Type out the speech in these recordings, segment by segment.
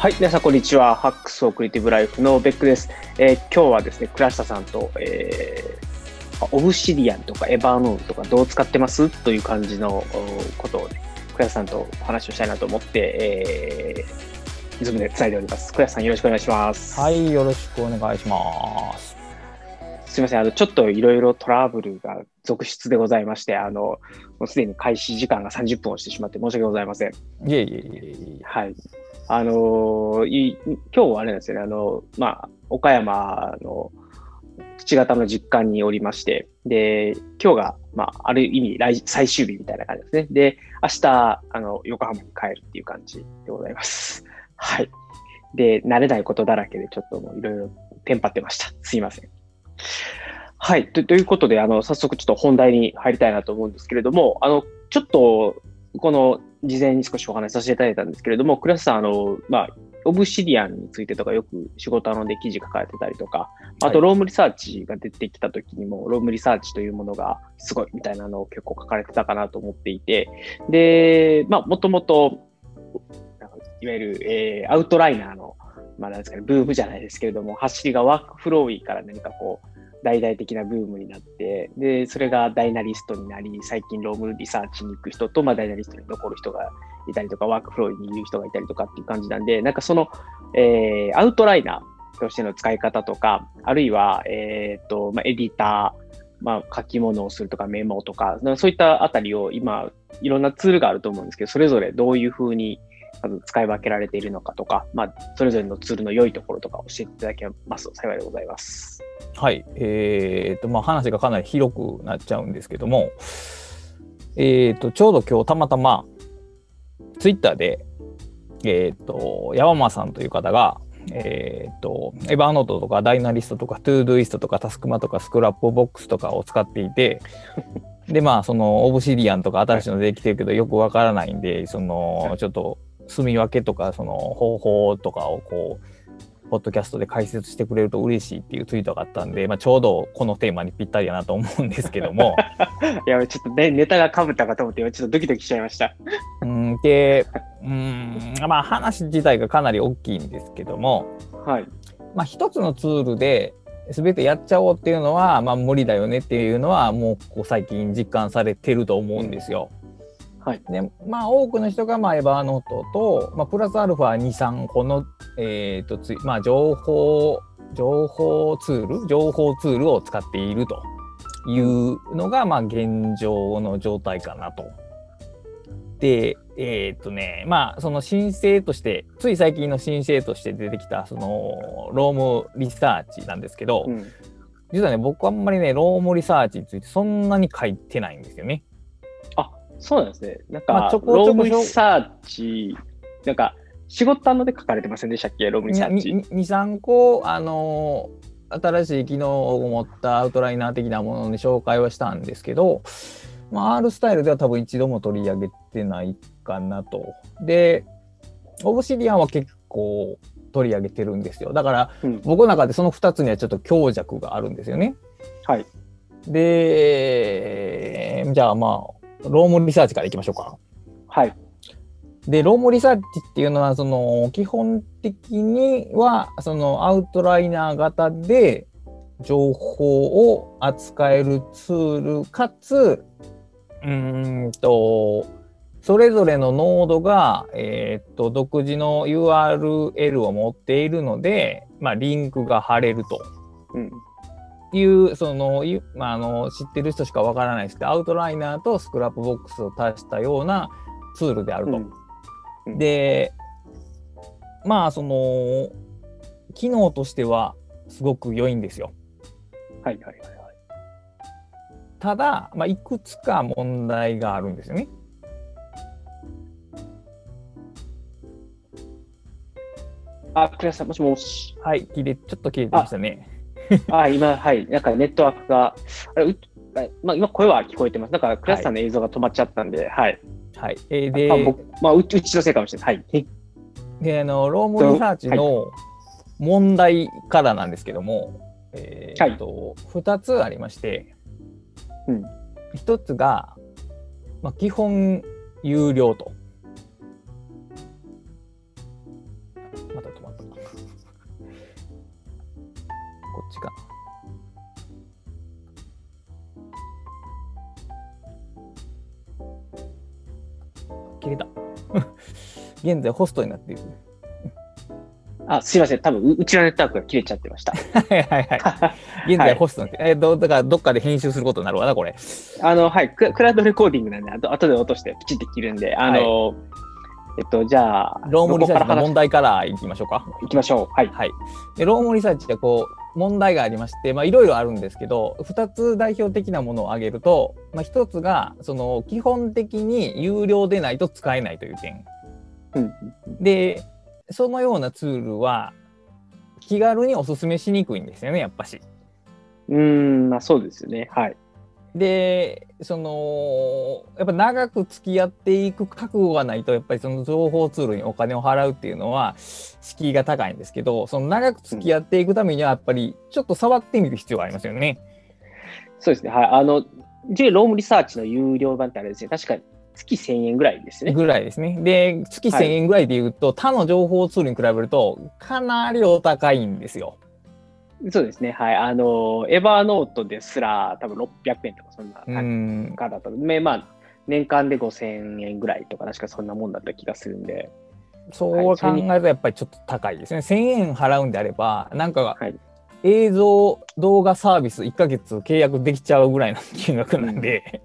はい、皆さんこんにちは。 Hacks for Creative Life のベックです。えー今日はですね、倉下さんと、えーオブシディアンとかエバーノートとかどう使ってます？という感じのおことをね、倉下さんとお話をしたいなと思って、えー、ズームでつないでおります。倉下さんよろしくお願いします。はい、よろしくお願いします。すみません、あの、ちょっといろいろトラブルが続出でございまして、あの、もうすでに開始時間が30分をしてしまって申し訳ございません。いえいえいえいえ。はい。あのい今日はあれなんですよね、あの、まあ、岡山の土方の実家におりまして、で、今日が、まあ、ある意味来、最終日みたいな感じですね。で、明日、あの、横浜に帰るっていう感じでございます。はい。で、慣れないことだらけで、ちょっといろいろテンパってました。すいません。はい。とということで、あの、早速ちょっと本題に入りたいなと思うんですけれども、あの、ちょっと、この事前に少しお話しさせていただいたんですけれども、倉下さん、あの、まあ、 Obsidian についてとかよくシゴタノで記事書かれてたりとか、あとはい Roam Research が出てきた時にも、 Roam Research というものがすごいみたいなのを結構書かれてたかなと思っていて、で、まあ、もともと、いわゆる、えーアウトライナーの、まあ、なんですかね、ブームじゃないですけれども、走りが WorkFlowy から何かこう、大々的なブームになって、で、それが Dynalist になり、最近 Roam Research に行く人と、まあ、 Dynalist に残る人がいたりとか、 WorkFlowy にいる人がいたりとかっていう感じなんで、なんかその、えーアウトライナーとしての使い方とか、あるいは、えっ、と、まあ、エディター、まあ、書き物をするとかメモとか、かそういったあたりを今、いろんなツールがあると思うんですけど、それぞれどういうふうにまず使い分けられているのかとか、まあ、それぞれのツールの良いところとか教えていただけますと幸いでございます。はい。えっと、まあ話がかなり広くなっちゃうんですけども、えっと、ちょうど今日たまたま、ツイッターで、えっと、山間さんという方が、えっと、 Evernote とか Dynalist とか Todoist とか Taskuma とか Scrapbox とかを使っていて、で、まあ、その Obsidian とか新しいのできてるけどよくわからないんで、その、ちょっと住み分けとか、その方法とかをこう、ポッドキャストで解説してくれると嬉しいっていうツイートがあったんで、まあ、ちょうどこのテーマにぴったりやなと思うんですけども、い や、ちょっとね、ネタが被ったかと思って、今ちょっとドキドキしちゃいました。うん、で、うん、まあ話自体がかなり大きいんですけども、はい。まあ一つのツールで全てやっちゃおうっていうのは、まあ無理だよねっていうのは、もうここ最近実感されてると思うんですよ。はい。で、まあ多くの人が、まあエバーノートと、まあプラスアルファ2、3個の、えっ、とつい、まあ情報、情報ツール、情報ツールを使っているというのが、まあ現状の状態かなと。で、えっ、とね、まあその新星として、つい最近の新星として出てきた、その、 Roam Research なんですけど、うん。実はね、僕あんまりね、 Roam Research についてそんなに書いてないんですよね。そうなんですね。なんか、まあちょこちょこ Roam Research、なんか、シゴタノで書かれてませんでしたっけ？ Roam Research。2、3個、あのー新しい機能を持ったアウトライナー的なものに紹介はしたんですけど、まあ、R スタイルでは多分一度も取り上げてないかなと。で、 Obsidian は結構取り上げてるんですよ。だから、うん僕の中でその2つにはちょっと強弱があるんですよね。はい。で、じゃあまあ、 Roam Research からいきましょうか。はい。で、 Roam Research っていうのは、その、基本的には、その、アウトライナー型で、情報を扱えるツール、かつ、うーんと、それぞれのノードが、えーっと、独自の URL を持っているので、まあ、リンクが貼れると。うん。いう、その、いまあ、あの、知ってる人しかわからないですけど、アウトライナーと Scrapbox を足したようなツールであると。うんうんで、まあ、その、機能としてはすごく良いんですよ。はいはいはいはい。ただ、まあ、いくつか問題があるんですよね。あ、クラスさん、もしもし。はい、切れ、ちょっと切れてましたね。あ、今、はい。なんかネットワークが、あれ、まあ、今声は聞こえてます。なんか、クラスさんの映像が止まっちゃったんで、はい。はい。えーあで、僕まあ、うちのせいかもしれない。はい。であのロームリサーチの問題からなんですけども、えーっと2つありまして、うん1つが、まあ、基本有料と。切れた。現在ホストになっている。あ、すいません。多分ううちのネットワークが切れちゃってました。はいはいはい。現在ホストになって、えーどだからどっかで編集することになるわな、これ。あの、はい。ククラウドレコーディングなんで、あと後で落としてピチって切るんで、あの、えっと、じゃあ、 Roam Research の問題からいきましょうか。いきましょう。はい。はい。で Roam Research はこう問題がありまして、まあいろいろあるんですけど、2つ代表的なものを挙げると、まあ1つがその基本的に有料でないと使えないという点。うん。で、そのようなツールは気軽におすすめしにくいんですよね、やっぱし。うーん、まあそうですよね。はい。で、そのやっぱ長く付き合っていく覚悟がないと、やっぱりその情報ツールにお金を払うっていうのは敷居が高いんですけど、その長く付き合っていくためにはやっぱりちょっと触ってみる必要がありますよね。そうですね。はい。あの、J ロームリサーチの有料版ってあれですね。確かに月1000円ぐらいですね。ぐらいですね。で、月1000円ぐらいで言うと、他の情報ツールに比べるとかなりお高いんですよ。そうですね。はい。あの、エヴァーノートですら多分600円とかそんなう感じん。かだったので、まあ、年間で5000円ぐらいとか、確かそんなもんだった気がするんで。そう考えるとやっぱりちょっと高いですね。1000円払うんであれば、なんかはい映像、動画サービス1ヶ月契約できちゃうぐらいの金額なんで、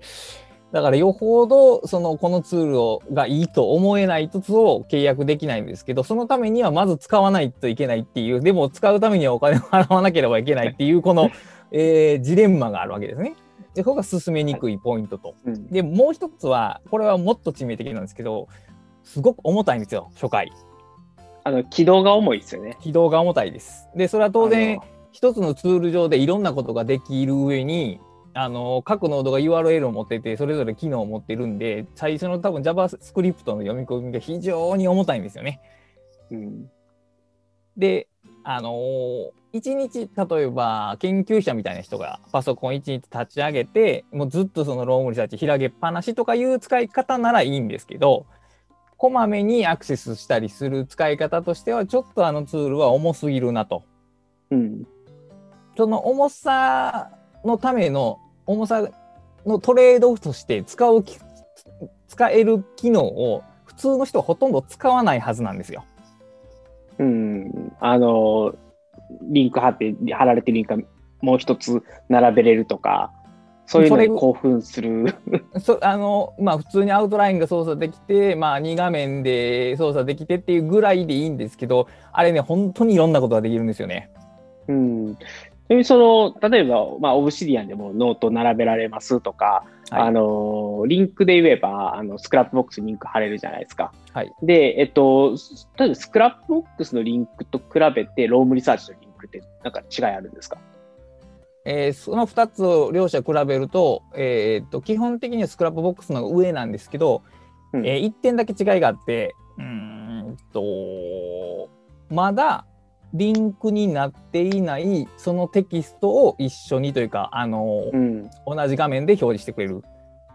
だからよほどそのこのツールをがいいと思えないとを契約できないんですけど、そのためにはまず使わないといけないっていう、でも使うためにはお金を払わなければいけないっていう、この、えージレンマがあるわけですね。で、ここが進めにくいポイントと。うん。で、もう一つは、これはもっと致命的なんですけど、すごく重たいんですよ、初回。あの、軌道が重いですよね。起動が重たいです。で、それは当然一つのツール上でいろんなことができる上に、あの各ノードが URL を持ってて、それぞれ機能を持ってるんで、最初の多分 JavaScript の読み込みが非常に重たいんですよね。うん。で、あのー一日例えば研究者みたいな人がパソコン一日立ち上げてもうずっとそのロームリサーチ開けっぱなしとかいう使い方ならいいんですけどこまめにアクセスしたりする使い方としてはちょっとあのツールは重すぎるなと。うん。その重さのための重さのトレードオフとして使うき使える機能を普通の人はほとんど使わないはずなんですよ。うん。あの、リンク貼って、貼られてるリンクがもう一つ並べれるとか、そういうのに興奮する。そ あのまあ普通にアウトラインが操作できて、まあ、2画面で操作できてっていうぐらいでいいんですけどあれね本当にいろんなことができるんですよね。うん。ちなみにその、例えば、まあ、 Obsidian でもノート並べられますとか、はい。あの、リンクで言えば、あの、 Scrapbox にリンク貼れるじゃないですか。はい、で、えっと、例えば Scrapbox のリンクと比べて、 Roam Research のリンクって、なんか違いあるんですか？えーその2つを両者比べると,、えーっと基本的には Scrapbox の上なんですけど、うん。え1点だけ違いがあってうーんとまだリンクになっていないそのテキストを一緒にというか、あのうん。同じ画面で表示してくれる。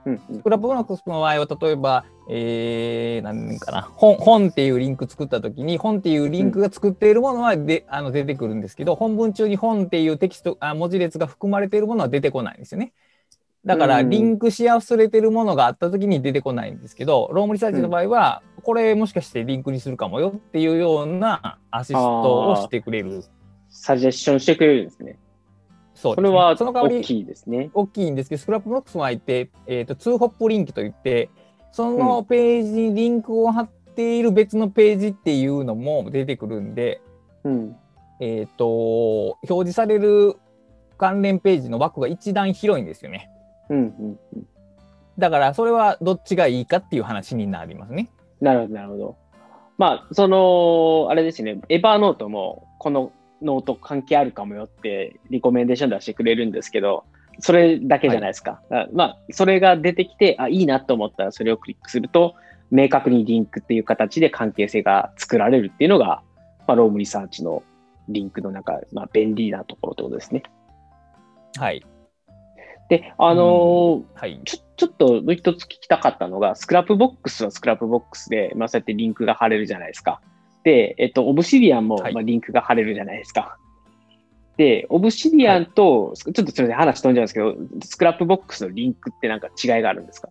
うんうん Scrapbox の場合は例えば、えー、なんかな本本っていうリンク作った時に本っていうリンクが作っているものはで、あの出てくるんですけど本文中に本っていうテキストあ文字列が含まれているものは出てこないんですよね。だからうんリンクし忘れてるものがあった時に出てこないんですけど Roam Research の場合は、これもしかしてリンクにするかもよっていうようなアシストをしてくれる。サジェッションしてくれるんですね。そうですねこれはその代わり大きいですね。大きいんですけど、 Scrapbox の相手、えー、と2ホップリンクといって、そのページにリンクを貼っている別のページっていうのも出てくるんで、うん。えー、と表示される関連ページの枠が一段広いんですよね。うんうんうん。だからそれはどっちがいいかっていう話になりますね。なるほど、なるほど。まあ、その、あれですね、 Evernote も、このノート関係あるかもよって、リコメンデーション出してくれるんですけど、それだけじゃないですか。あまあ、それが出てきて、あ、いいなと思ったらそれをクリックすると、明確にリンクっていう形で関係性が作られるっていうのが、まあ、ロームリサーチのリンクの中、まあ、便利なところってことですね。はい。で、あのーはい。ちょちょっともう一つ聞きたかったのが、 Scrapbox は Scrapbox で、まあ、そうやってリンクが貼れるじゃないですか。で、えっと、 Obsidian も、はいまあ、リンクが貼れるじゃないですか。で、 Obsidian と、ちょっとすみません、話飛んじゃうんですけど、 Scrapbox のリンクってなんか違いがあるんですか？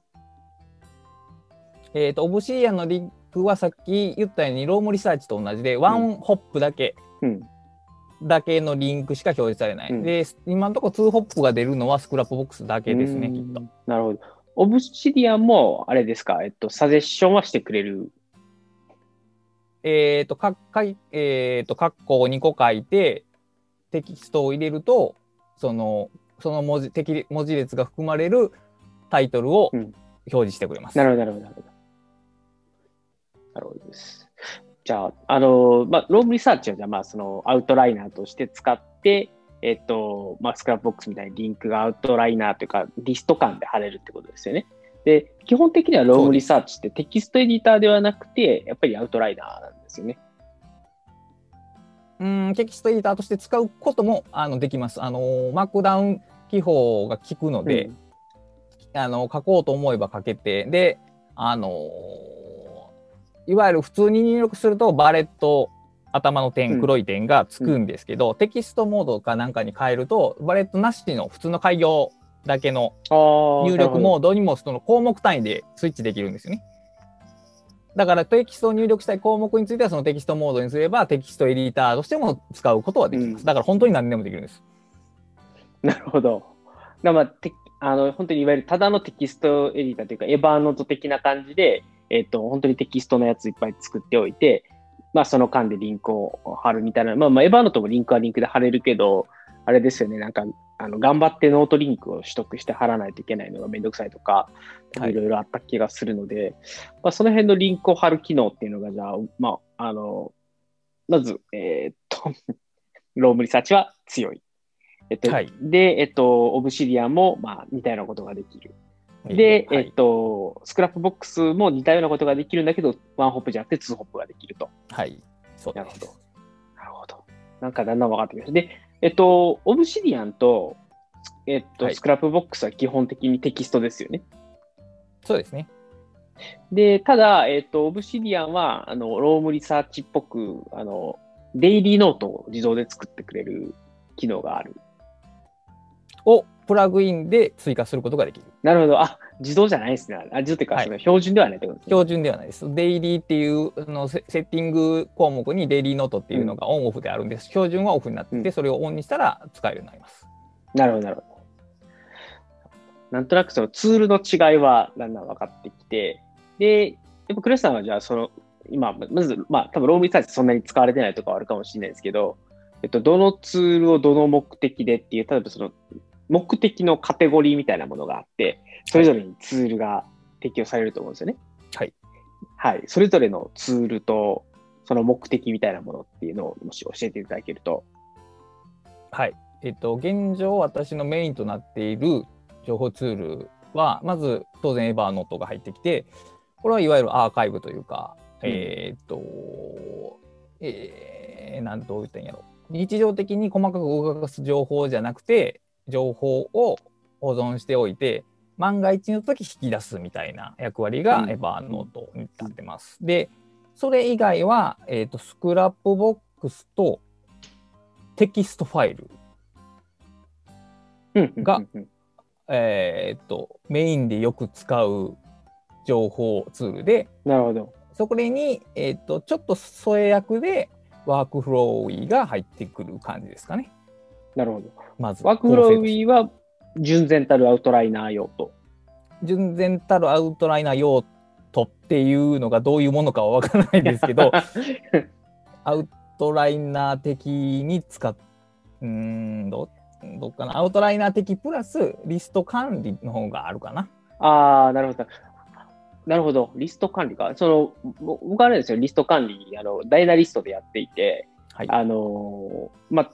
えっ、と、 Obsidian のリンクはさっき言ったように、 Roam Research と同じで、ワンホップだけ、うん。だけのリンクしか表示されない。うんで、今のところ2ホップが出るのは Scrapbox だけですね、うんきっと。なるほど。オブシディアンも、あれですか、えっと、サジェッションはしてくれる？えっ、と、かかい、えっ、と、括弧を2個書いて、テキストを入れると、その、その文字、敵文字列が含まれるタイトルをうん表示してくれます。なるほど、なるほど、なるほど。なるほどです。じゃあ、あの、まあ、 Roam Research は、じゃあ、まあ、その、アウトライナーとして使って、えっと、まあ、 Scrapbox みたいにリンクがアウトライナーというか、リスト間で貼れるってことですよね。で、基本的には Roam Research ってテキストエディターではなくて、やっぱりアウトライナーなんですよね。うん、テキストエディターとして使うこともあのできます。あの、マークダウン記法が効くので、うんあの書こうと思えば書けて、で、あのいわゆる普通に入力するとバレット頭のうん点、黒い点がつくんですけど、テキストモードかなんかに変えると、バレットなしの普通の改行だけの入力モードにもその項目単位でスイッチできるんですよね。だからテキストを入力したい項目についてはそのテキストモードにすればテキストエディターとしても使うことはできます。うんだから本当に何でもできるんです。なるほど。だまあ、てあの本当にいわゆるただのテキストエディターというか、 Evernote 的な感じで、えっと、本当にテキストのやついっぱい作っておいて、まあ、その間でリンクを貼るみたいな、まあ、まあ、 Evernote もリンクはリンクで貼れるけど、あれですよね、なんか、あの頑張ってノートリンクを取得して貼らないといけないのがめんどくさいとか、はい。いろいろあった気がするので、まあ、その辺のリンクを貼る機能っていうのが、じゃあ、まあ、あの、まず、えーっと、Roam Research は強い。えっと、はい。で、えっと、 Obsidian も、まあ、似たようなことができる。で、はいえっと、 Scrapbox も似たようなことができるんだけど、ワンホップじゃなくてツーホップができると。はい、そうなるほど。なるほど。なんかだんだん分かってきました。で、えっと、 Obsidian と、えっと、はい Scrapbox は基本的にテキストですよね。そうですね。で、ただ、えっと、 Obsidian は、あの、 Roam Research っぽく、あの、デイリーノートを自動で作ってくれる機能がある。をプラグインで追加することができる。なるほど。あ、自動じゃないですね。あ、自動っていうか、はいその標準ではないってことですね。標準ではないです。デイリーっていうあのセセッティング項目にデイリーノートっていうのがオンオフであるんです。標準はオフになってて、うんそれをオンにしたら使えるようになります。なるほど、なるほど。なんとなくそのツールの違いはだんだん分かってきて、で、やっぱクレスさんはじゃあその、今、まず、まあ多分ロームリサーチそんなに使われてないとかはあるかもしれないですけど、えっと、どのツールをどの目的でっていう、例えばその目的のカテゴリーみたいなものがあって、それぞれにツールが適用されると思うんですよね。はい。はい。それぞれのツールと、その目的みたいなものっていうのをもし教えていただけると。はい。えっと、現状私のメインとなっている情報ツールは、まず当然 Evernote が入ってきて、これはいわゆるアーカイブというか、うんえーっと、えー、なんと言ったんやろ。日常的に細かく動かす情報じゃなくて、情報を保存しておいて、万が一の時引き出すみたいな役割がうん Evernote になってます。で、それ以外は、えーっと、 Scrapbox とテキストファイルがえーっとメインでよく使う情報ツールでなるほど。そこに、えーっとちょっと添え役で WorkFlowy が入ってくる感じですかね。なるほど。まず WorkFlowy は純然たるアウトライナー用と。純然たるアウトライナー用途っていうのがどういうものかはわからないですけど アウトライナー的に使っうーんどどうかなアウトライナー的プラスリスト管理の方があるかな。ああ、なるほど。なるほど。リスト管理か。その、ぼ僕はあれですよ、リスト管理、あの、ダイナリストでやっていて、はいあのーまあ、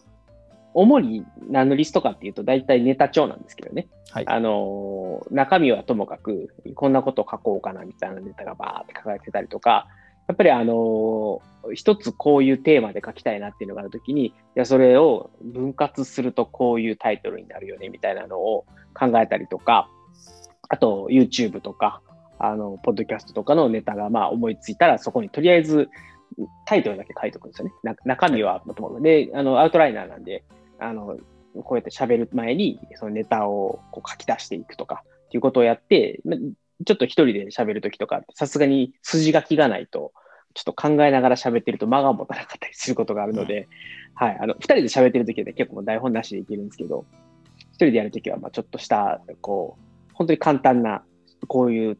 主に何のリストかっていうと、大体ネタ帳なんですけどね。はいあのー中身はともかく、こんなこと書こうかなみたいなネタがバーって書かれてたりとか、やっぱりあのー一つこういうテーマで書きたいなっていうのがあるときに、いや、それを分割するとこういうタイトルになるよねみたいなのを考えたりとか、あと YouTube とか、あの、ポッドキャストとかのネタがまあ思いついたら、そこにとりあえずタイトルだけ書いておくんですよね。な中身はもともと。で、あの、アウトライナーなんで、あの、こうやって喋る前に、そのネタをこう書き出していくとか、っていうことをやって、まちょっと一人で喋るときとか、さすがに筋書きがないと、ちょっと考えながら喋ってると間が持たなかったりすることがあるので、はい、あの、二人で喋ってるときはね、結構台本なしでいけるんですけど、一人でやるときは、まあちょっとした、こう、本当に簡単な、こういう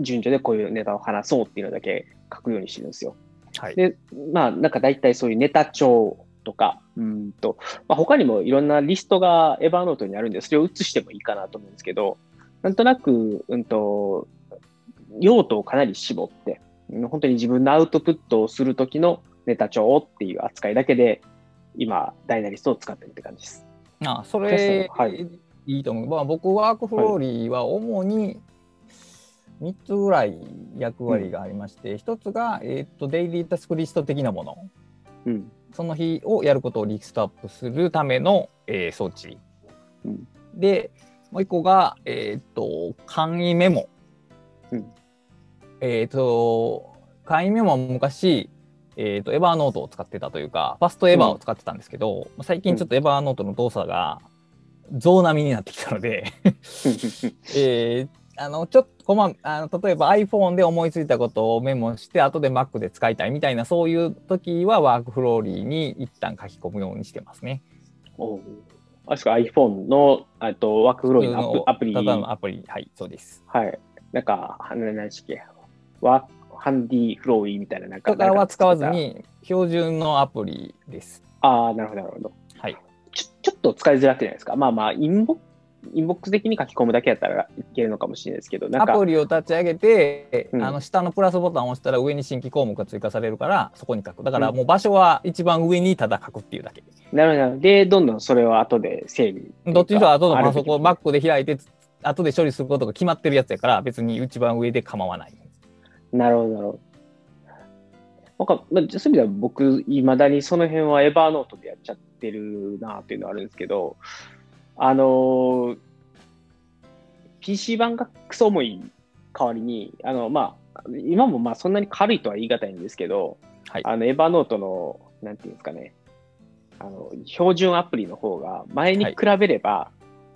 順序でこういうネタを話そうっていうのだけ書くようにしてるんですよ。はい、で、まあ、なんか大体そういうネタ帳とか、うんと、まあ、他にもいろんなリストがエヴァーノートにあるんで、それを写してもいいかなと思うんですけど、なんとなく、うんと、用途をかなり絞って、本当に自分のアウトプットをするときのネタ帳っていう扱いだけで、今、ダイナリストを使ってるって感じです。ああそれ、はい、いいと思う。まあ、僕、ワークフローリーは主に3つぐらい役割がありまして、うん、1つが、えーと、デイリータスクリスト的なもの。うんその日をやることをリストアップするための、えー、装置。うん、で、もう一個が、えっ、ー、と、簡易メモ。うん、えっ、ー、と、簡易メモは昔、えっ、ー、と、エヴァーノートを使ってたというか、ファストエヴァを使ってたんですけど、うん、最近ちょっとエヴァーノートの動作が増波になってきたので えー、あの、ちょっと、こま、あの例えば iPhone で思いついたことをメモして、後で Mac で使いたいみたいな、そういう時はワークフローリーに一旦書き込むようにしてますね。おあれですか、iPhone のあと WorkFlowy のアプリ。ただのアプリ、はい、そうです。はい。なんか、何でしたっけ、ワ、HandyFlowy みたいな、なんか。とかは使わずに、標準のアプリです。ああ、なるほど、なるほど。はい。ちょちょっと使いづらくないですか？まあまあ、インボインボックス的に書き込むだけやったらいけるのかもしれないですけど、アプリを立ち上げて、うん、あの下のプラスボタンを押したら上に新規項目が追加されるから、そこに書く。だからもう場所は一番上にただ書くっていうだけ。なるほど。で、どんどんそれを後で整理。どっちにしろ後でパソコン、Mac で開いて、後で処理することが決まってるやつやから、別に一番上で構わない。なるほど、なるほど。なんか、まあ、そういう意味では僕、いまだにその辺はエヴァーノートでやっちゃってるなっていうのはあるんですけど、あのー、PC 版がクソ重い代わりに、あの、まあ、今もまあそんなに軽いとは言い難いんですけど、はい、あの、 Evernote の、なんていうんですかね、あの、標準アプリの方が前に比べれば、は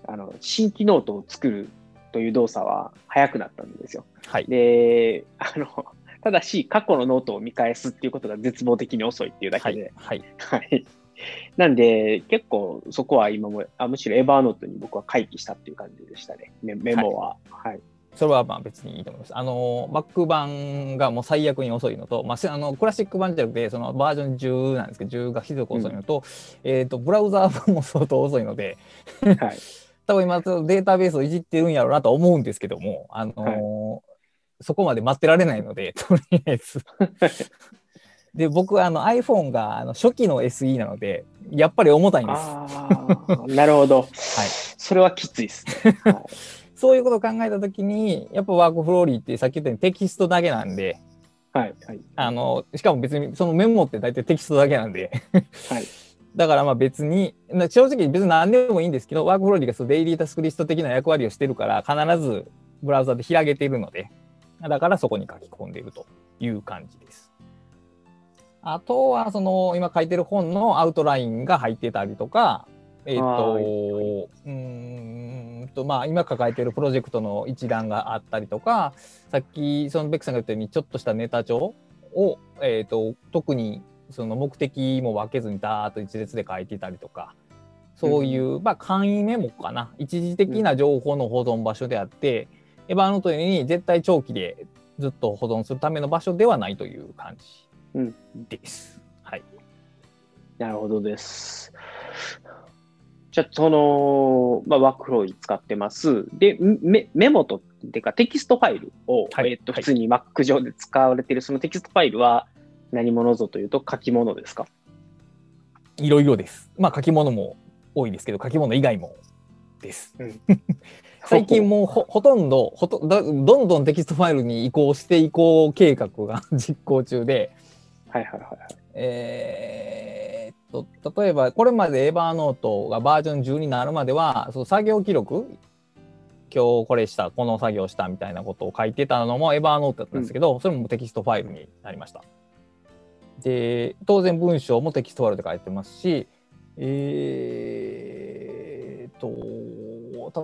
い、あの、新規ノートを作るという動作は早くなったんですよ。はい、で、あの、ただし、過去のノートを見返すっていうことが絶望的に遅いっていうだけで、はい。はい、なんで、結構そこは今も、あむしろ Evernote に僕は回帰したっていう感じでしたね、メメモは。はい、はいそれはまあ別にいいと思います。あの、Mac 版がもう最悪に遅いのと、まあ、あのクラシック版じゃなくて、そのバージョン10なんですけど、10がひどく遅いのと、うん、えっ、と、ブラウザー版も相当遅いので、はい、多分今、データベースをいじってるんやろうなと思うんですけども、あのーはい、そこまで待ってられないので、とりあえず で、僕、あの iPhone があの初期の SE なので、やっぱり重たいんです。なるほど。はい。それはきついです、ね、はい、そういうことを考えたときに、やっぱワークフローリーってさっき言ったようにテキストだけなんで、はい。はい、あの、しかも別にそのメモって大体テキストだけなんではい。だからまあ別に、正直別に何でもいいんですけど、ワークフローリーがそのデイリータスクリスト的な役割をしてるから、必ずブラウザで開けているので、だからそこに書き込んでいるという感じです。あとは、その、今書いてる本のアウトラインが入ってたりとか、えっ、ー、と、うんと、まあ、今抱えてるプロジェクトの一覧があったりとか、さっき、そのベックさんが言ったように、ちょっとしたネタ帳を、えっ、ー、と、特に、その目的も分けずにダーッと一列で書いてたりとか、そういう、うん、まあ、簡易メモかな。一時的な情報の保存場所であって、エヴァーノートに絶対長期でずっと保存するための場所ではないという感じです。はい。なるほどです。じゃあ、その、まあ、 WorkFlowy に使ってます。で、メメモと、っていうかテキストファイルを、はい、えっと、普通に Mac 上で使われているそのテキストファイルは何者ぞというと書き物ですか？いろいろです。まあ、書き物も多いですけど、書き物以外もです。うん、最近もうほほとんどほとどんどんテキストファイルに移行して移行計画が 実行中で、はいはいはい。えー、っと、例えば、これまで Evernote がバージョン10になるまでは、その作業記録、今日これした、この作業したみたいなことを書いてたのも Evernote だったんですけど、うん、それもテキストファイルになりました。で、当然文章もテキストファイルで書いてますし、えー、と、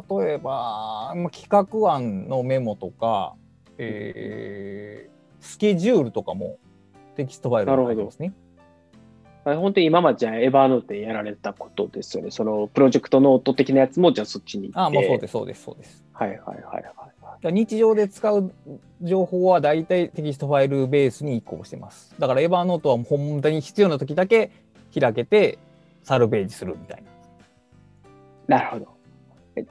と例えばまあ企画案のメモとか、えースケジュールとかもテキストファイルに書いてますね。あ本当に今までじゃあ Evernote でやられたことですよね。そのプロジェクトノート的なやつもじゃあそっちに行って。あもうそうですそうですそうです。はいはいはいはい。だから日常で使う情報は大体テキストファイルベースに移行してます。だから Evernote は本当に必要な時だけ開けてサルベージするみたいな。なるほど。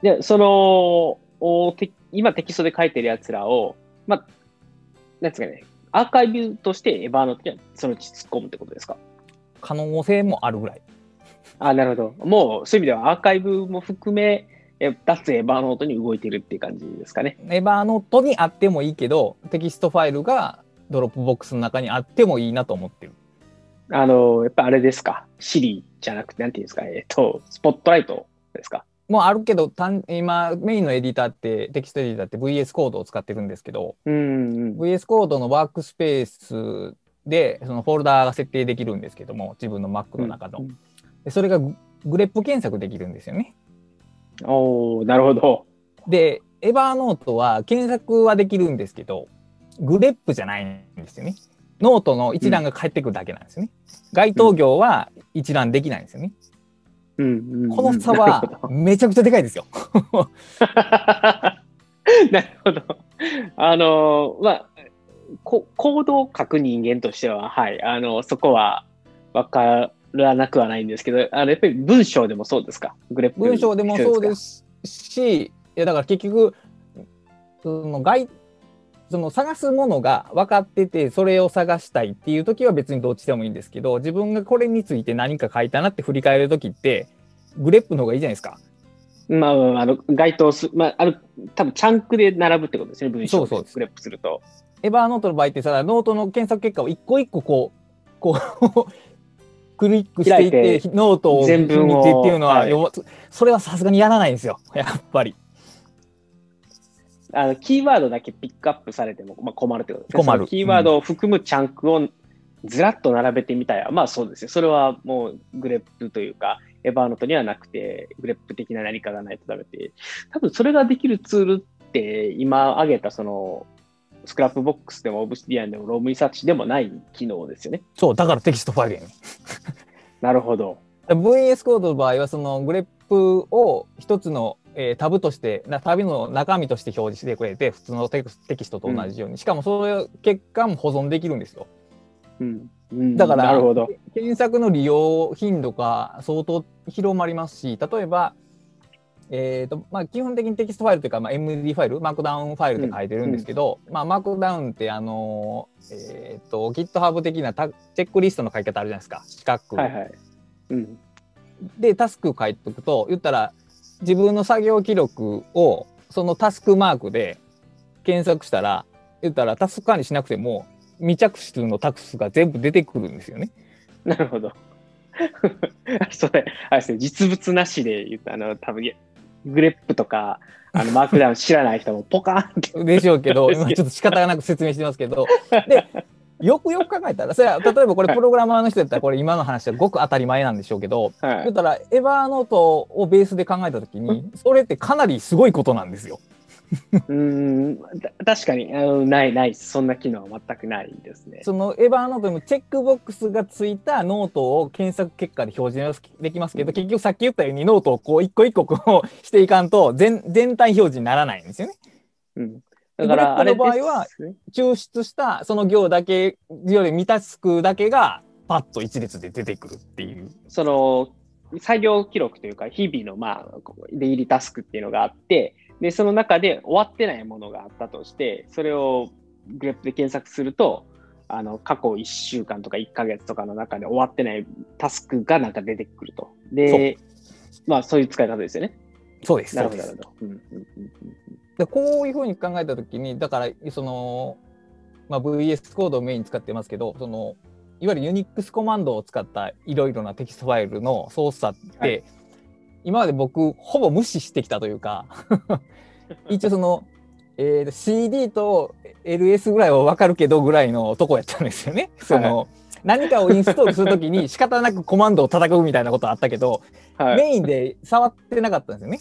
で、その、おて今テキストで書いてるやつらを、まあ、なんですかね、アーカイブとして Evernote にはそのうち突っ込むってことですか？可能性もあるぐらい。あなるほど。もうそういう意味ではアーカイブも含め、え脱 Evernote に動いてるっていう感じですかね。 Evernote にあってもいいけどテキストファイルが Dropbox の中にあってもいいなと思ってる。あの、やっぱあれですか、 Siri じゃなくて、なんていうんですか、えっと、 Spotlightですか？もうあるけど単今メインのエディターってテキストエディターって VS コードを使ってるんですけどうんうん。VS コードのワークスペースでそのフォルダーが設定できるんですけども自分の Mac の中の、うんでそれがグ grep 検索できるんですよね。おおなるほど。で Evernote は検索はできるんですけど grep じゃないんですよね。ノートの一覧が返ってくるだけなんですよね、該当行は一覧できないんですよね、うんうんうんこの差はめちゃくちゃでかいですよ。なるほど。あの、まあ、こコードを書く人間としては、はい、あの、そこは分からなくはないんですけど、あのやっぱり文章でもそうですか？グレップ文章でもそうですしいやだから結局その外その探すものが分かっててそれを探したいっていう時は別にどっちでもいいんですけど自分がこれについて何か書いたなって振り返る時って grep の方がいいじゃないですか。まあ、あの、該当す、まあ、ある、多分チャンクで並ぶってことですね、文章そうそうです grep すると。 Evernote の場合ってさノートの検索結果を一個一個こうこう クリックしていってノートを全見てっていうのは、はいよそれはさすがにやらないんですよやっぱり。あの、キーワードだけピックアップされても、まあ、困るってことですね。困るキーワードを含むチャンクをずらっと並べてみたい。まあそうですよ。それはもう grep というか、 Evernote にはなくて、 grep 的な何かがないとダメで、多分それができるツールって、今挙げたその、 Scrapbox でも Obsidian でも Roam Research でもない機能ですよね。そうだからテキストファイルやねんなるほど。VS コードの場合はその grep を一つの、えータブとしてなタブの中身として表示してくれて普通のテクステキストと同じように、しかもそれ結果も保存できるんですようん。うんだからなるほど。検索の利用頻度が相当広まりますし例えばえーとまあ、基本的にテキストファイルというか、まあ、MD ファイルマークダウンファイルで書いてるんですけど、まあ、マークダウンってあのーえー、と GitHub 的なタチェックリストの書き方あるじゃないですか四角、はいはい。うん。でタスク書いておくと言ったら自分の作業記録をそのタスクマークで検索したら言ったらタスク管理しなくても未着手のタスクが全部出てくるんですよね。なるほど。それ、あれですね、実物なしで言ったあの、多分グレップとか、あのマークダウン知らない人もポカーンって。でしょうけど 今ちょっと仕方がなく説明してますけどでよくよく考えたらそれは 例えばこれプログラマーの人だったらこれ今の話はごく当たり前なんでしょうけどはい言ったら Evernote をベースで考えた時にそれってかなりすごいことなんですよ。うーん、た確かにあの、ない、ないそんな機能は全くないですね。その Evernote にもチェックボックスがついたノートを検索結果で表示できますけど、結局さっき言ったようにノートをこう一個一個こうしていかんと全全体表示にならないんですよね。うん、だから、あれの場合は抽出したその行だけより満たすくだけがパッと一列で出てくるっていう。その、作業記録というか、日々の、まあ、出入りタスクっていうのがあって、で、その中で終わってないものがあったとして、それをグレップで検索すると、あの、過去1週間とか1ヶ月とかの中で終わってないタスクがなんか出てくると。で、まあ、そういう使い方ですよね。そうです。なるほど、でこういうふうに考えた時にだからその、まあ、VS コードをメインに使ってますけどそのいわゆる Unix コマンドを使ったいろいろなテキストファイルの操作って、はい今まで僕ほぼ無視してきたというか 一応その、えー CD と LS ぐらいは分かるけどぐらいのとこやったんですよね。その何かをインストールするときに仕方なくコマンドを叩くみたいなことはあったけど、はい。メインで触ってなかったんですよね。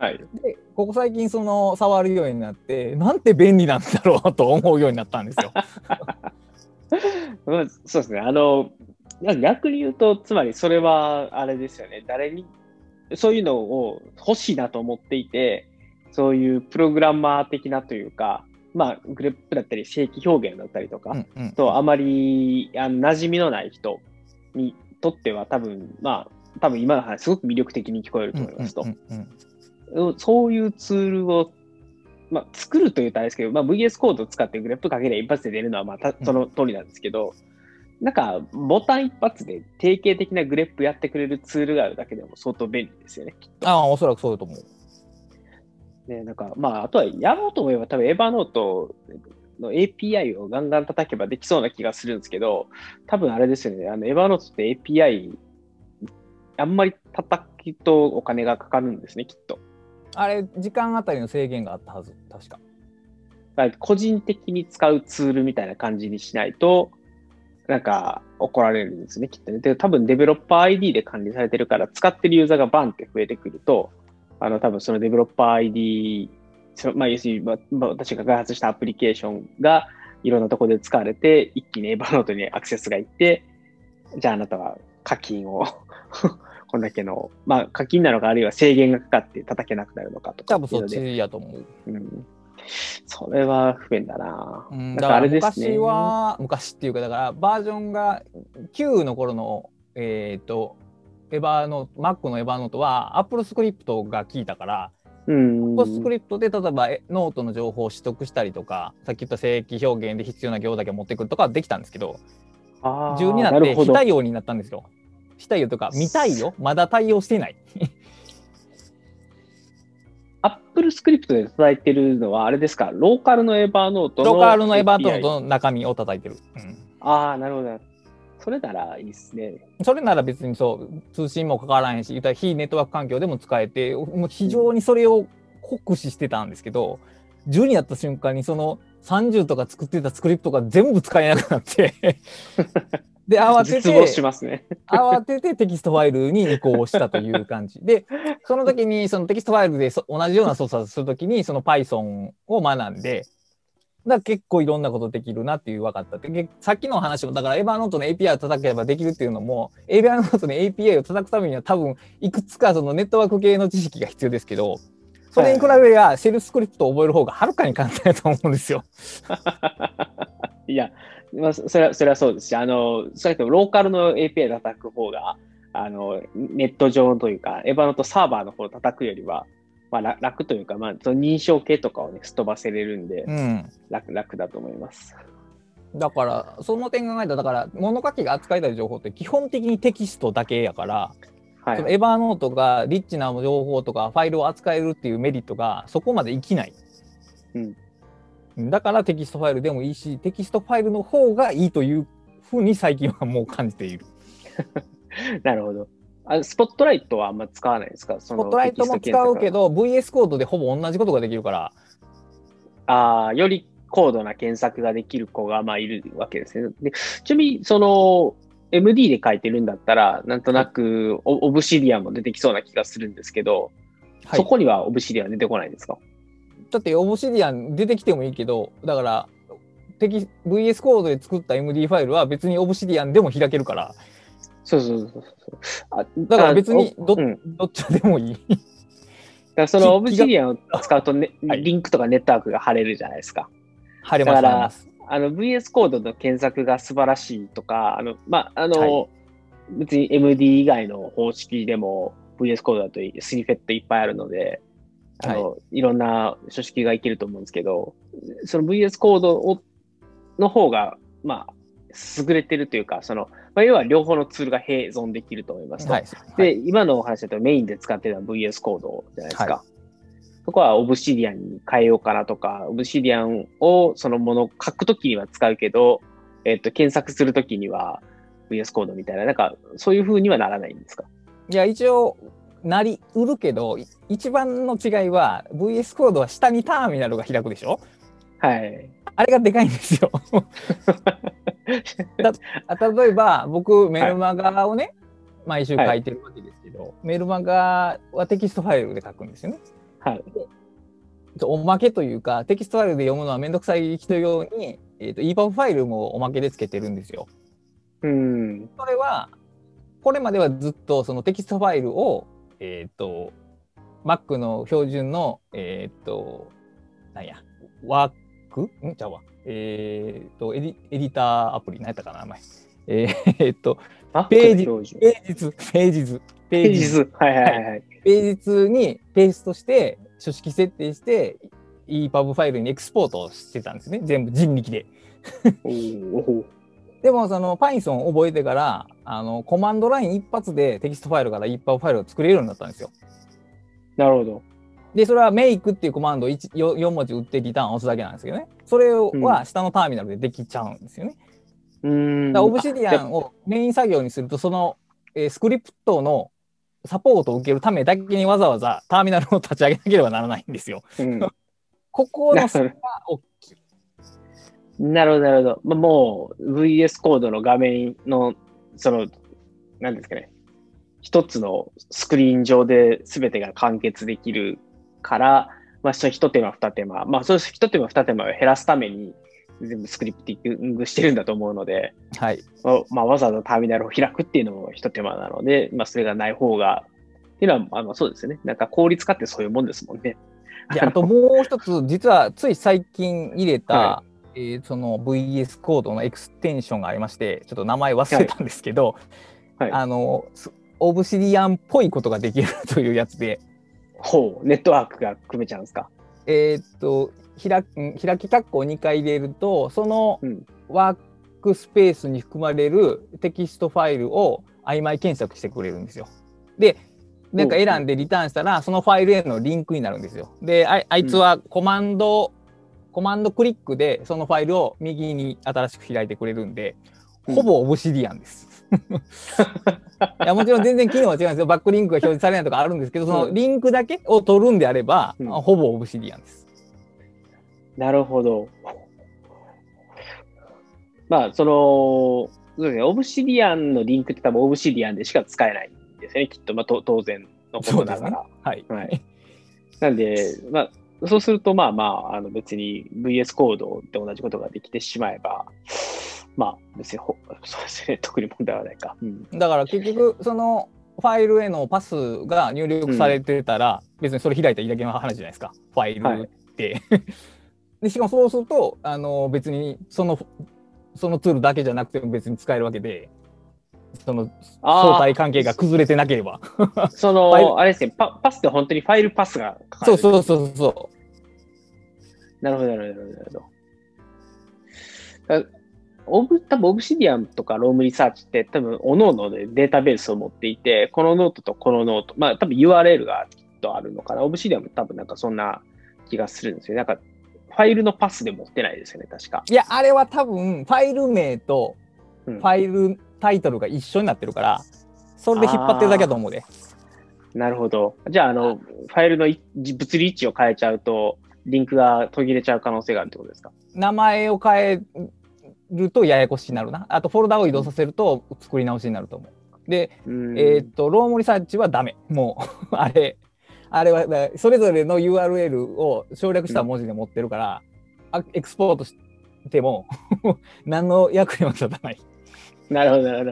はい。でここ最近その触るようになってなんて便利なんだろうと思うようになったんですよ。まあ、そうですね。あの、逆に言うと、つまりそれはあれですよね。誰に、そういうのを欲しいなと思っていて、そういうプログラマー的なというか、まあ、グレップだったり、正規表現だったりとか、うんうんとあまりあの馴染みのない人にとっては多分、まあ、多分今の話すごく魅力的に聞こえると思いますと。うんうんうんそういうツールを、まあ、作るというとあれですけど、まあ、VS コードを使ってグレップかけりゃ一発で出るのはまあたその通りなんですけど、なんかボタン一発で定型的なグレップやってくれるツールがあるだけでも相当便利ですよね。ああおそらくそうだと思う。ね、なんかまあ、あとはやろうと思えば多分エヴァノートの API をガンガン叩けばできそうな気がするんですけど、多分あれですよね、あのエヴァノートって API あんまり叩きとお金がかかるんですね、きっと。あれ時間あたりの制限があったはず確か。個人的に使うツールみたいな感じにしないと、なんか怒られるんですね、きっとね。で、多分デベロッパー ID で管理されてるから、使ってるユーザーがバンって増えてくると、あの、多分そのデベロッパー ID、そのまあ、要するに、まあ私が開発したアプリケーションがいろんなところで使われて、一気にエヴァノートにアクセスがいって、じゃああなたは課金をこんだけの、まあ課金なのか、あるいは制限がかかって叩けなくなるのかとか多分そっちやと思う。うんそれは不便だな。だからあれですね昔は、昔っていうかだからバージョンが9の頃のえっ、とエヴァの Mac のエヴァノートは Apple スクリプトが効いたから、うん。Apple スクリプトで例えばえノートの情報を取得したりとかさっき言った正規表現で必要な行だけ持ってくるとかはできたんですけどあー10になって非対応になったんですよ。非対応というか未対応まだ対応していない。 AppleScript で叩いてるのは、あれですか、ローカルの Evernote の。ローカルの Evernote の中身を叩いてる。うんああ、なるほど。それならいいですね。それなら別にそう通信も関わらへんし言ったら非ネットワーク環境でも使えてもう非常にそれを酷使してたんですけど10になった瞬間にその30とか作ってたスクリプトが全部使えなくなって で 慌ててね。慌ててテキストファイルに移行したという感じでその時にそのテキストファイルでそ同じような操作をする時にその Python を学んでだ結構いろんなことできるなっていう分かったってけさっきの話もだからエヴァノートの API を叩ければできるっていうのもエヴァノートの API を叩くためには多分いくつかそのネットワーク系の知識が必要ですけどそれに比べればシェルスクリプトを覚える方がはるかに簡単だと思うんですよ。いや、まあ、それはそれはそうですし、あの、それとローカルの API 叩く方が、あの、ネット上というか、エヴァノートサーバーの方を叩くよりは、まあ、楽楽というか、まあ、その認証系とかをね、すっ飛ばせれるんで、うん楽、楽だと思います。だからその点考えたらだから物書きが扱いたい情報って基本的にテキストだけやから、はいその。 Evernote がリッチな情報とかファイルを扱えるっていうメリットがそこまで生きない。だからテキストファイルでもいいしテキストファイルの方がいいというふうに最近はもう感じている。なるほど。あスポットライトはあんま使わないですか？ススポットライトも使うけ。ど VS コードでほぼ同じことができるからああ、より高度な検索ができる子がまあいるわけですね。でちなみに、その、MD で書いてるんだったら、なんとなくオオブシディアンも出てきそうな気がするんですけど、はいそこにはオブシディアン出てこないんですか？だってオブシディアン出てきてもいいけどだからテキ VS コードで作った MD ファイルは別にオブシディアンでも開けるからそうそうそうそう。あだから別にど,、おうん、どっちでもいい。だからそのオブシディアンを使うと、ねはいリンクとかネットワークが貼れるじゃないですか。貼れますだから。あの VS コードの検索が素晴らしいとか、あの、まあ、あの、は別に MD 以外の方式でも VS コードだとスニフェットいっぱいあるので、あの、い、ろんな書式がいけると思うんですけど、その VS コードをの方が、まあ、優れてるというか、その、まあ、要は両方のツールが併存できると思いますと。はい。で、今のお話だとメインで使ってるのは VS コードじゃないですか。はそこは Obsidian に変えようかなとか、Obsidian をそのもの書くときには使うけど、えっと、検索するときには VS コードみたいな、なんかそういう風にはならないんですか？いや一応なりうるけどい一番の違いは VS コードは下にターミナルが開くでしょ？はい。あれがでかいんですよ。あ例えば僕メルマガをね、毎週書いてるわけですけど、メルマガはテキストファイルで書くんですよね。はい。おまけというか、テキストファイルで読むのはめんどくさい人用に、えー、と EPUB ファイルもおまけでつけてるんですよ。うん。それは、これまではずっとそのテキストファイルを、えっ、と、Mac の標準の、えっ、と、なんや、ワーク？ん？ちゃうわ。えっ、とエディ、エディターアプリ、何やったかな、名前。えーっと、あページページ図、ページ図、ペページ図。はいはいはいはい。ページ図にペーストして、書式設定して、EPUB ファイルにエクスポートしてたんですね。全部人力で。でも、その Python を覚えてから、あの、コマンドライン一発でテキストファイルから EPUB ファイルを作れるようになったんですよ。なるほど。で、それは make っていうコマンドを 4, 4文字打ってリターンを押すだけなんですけどね。それは下のターミナルでできちゃうんですよね。うーん。オブシディアンをメイン作業にすると、その、えースクリプトのサポートを受けるためだけにわざわざターミナルを立ち上げなければならないんですよ。うん ここの差が大きい。なるほど、なるほど。まあ、もう VS コードの画面の、その、なんですかね、一つのスクリーン上で全てが完結できるから、まあ、それ一手間二手間、まあ、そういう一手間二手間を減らすために、全部スクリプティングしてるんだと思うので、はい。まあまあ、わざわざターミナルを開くっていうのも一手間なので、まあ、それがない方が、っていうのは、あのそうですよね。なんか効率化ってそういうもんですもんね。で、あともう一つ、実はつい最近入れた、はえーその VS コードのエクステンションがありまして、ちょっと名前忘れたんですけど、はいあの、す Obsidian っぽいことができるというやつで、ほう、ネットワークが組めちゃうんですか？えーっと、開ん開き括弧を2回入れると、そのうんワークスペースに含まれるテキストファイルを曖昧検索してくれるんですよ。で、なんか選んでリターンしたら、そのファイルへのリンクになるんですよ。で、ああいつはコマンド、コマンドクリックでそのファイルを右に新しく開いてくれるんで、うんほぼオブシディアンです。いやもちろん全然機能は違うんですよ。バックリンクが表示されないとかあるんですけど、そのリンクだけを取るんであれば、うんほぼオブシディアンです。なるほど。まあ、その、そうですね、オブシディアンのリンクって多分オブシディアンでしか使えないんですよね、きっと。まあ、と当然のことながら。はい。はい。なんで、まあ、そうすると、まあまあ、あの別に VS コードで同じことができてしまえば、まあ、別にほ、そうですね、特に問題はないか。うん。だから結局 そのファイルへのパスが入力されてたら、別にそれ開いただけの話じゃないですかファイルって。でしかもそうするとあの別にそのそのツールだけじゃなくても別に使えるわけでその相あ対関係が崩れてなければ。あ、その、あれですねパ、パスって本当にファイルパスがかかる。そうそうそうそなるほど、なるほど、なるほど。だオブ、多分 Obsidian とか Roam Research って多分、各々でデータベースを持っていて、このノートとこのノート、まあ多分 URL がきっとあるのかな。 Obsidian も多分なんかそんな気がするんですよ。なんか、ファイルのパスで持ってないですよね、確か。う。いやあれは多分ファイル名とうんファイルタイトルが一緒になってるからそれで引っ張ってるだけだと思うで。なるほど。じゃあ、あの、ファイルのい物理位置を変えちゃうと、リンクが途切れちゃう可能性があるってことですか？名前を変えるとややこしになるな。あとフォルダを移動させると作り直しになると思う。で、うんえーっと、ロームリサーチはダメ。もう、あれ、あれは、だそれぞれの URL を省略した文字で持ってるから、あエクスポートしても 何の役にも立たない。なるほど、なるほ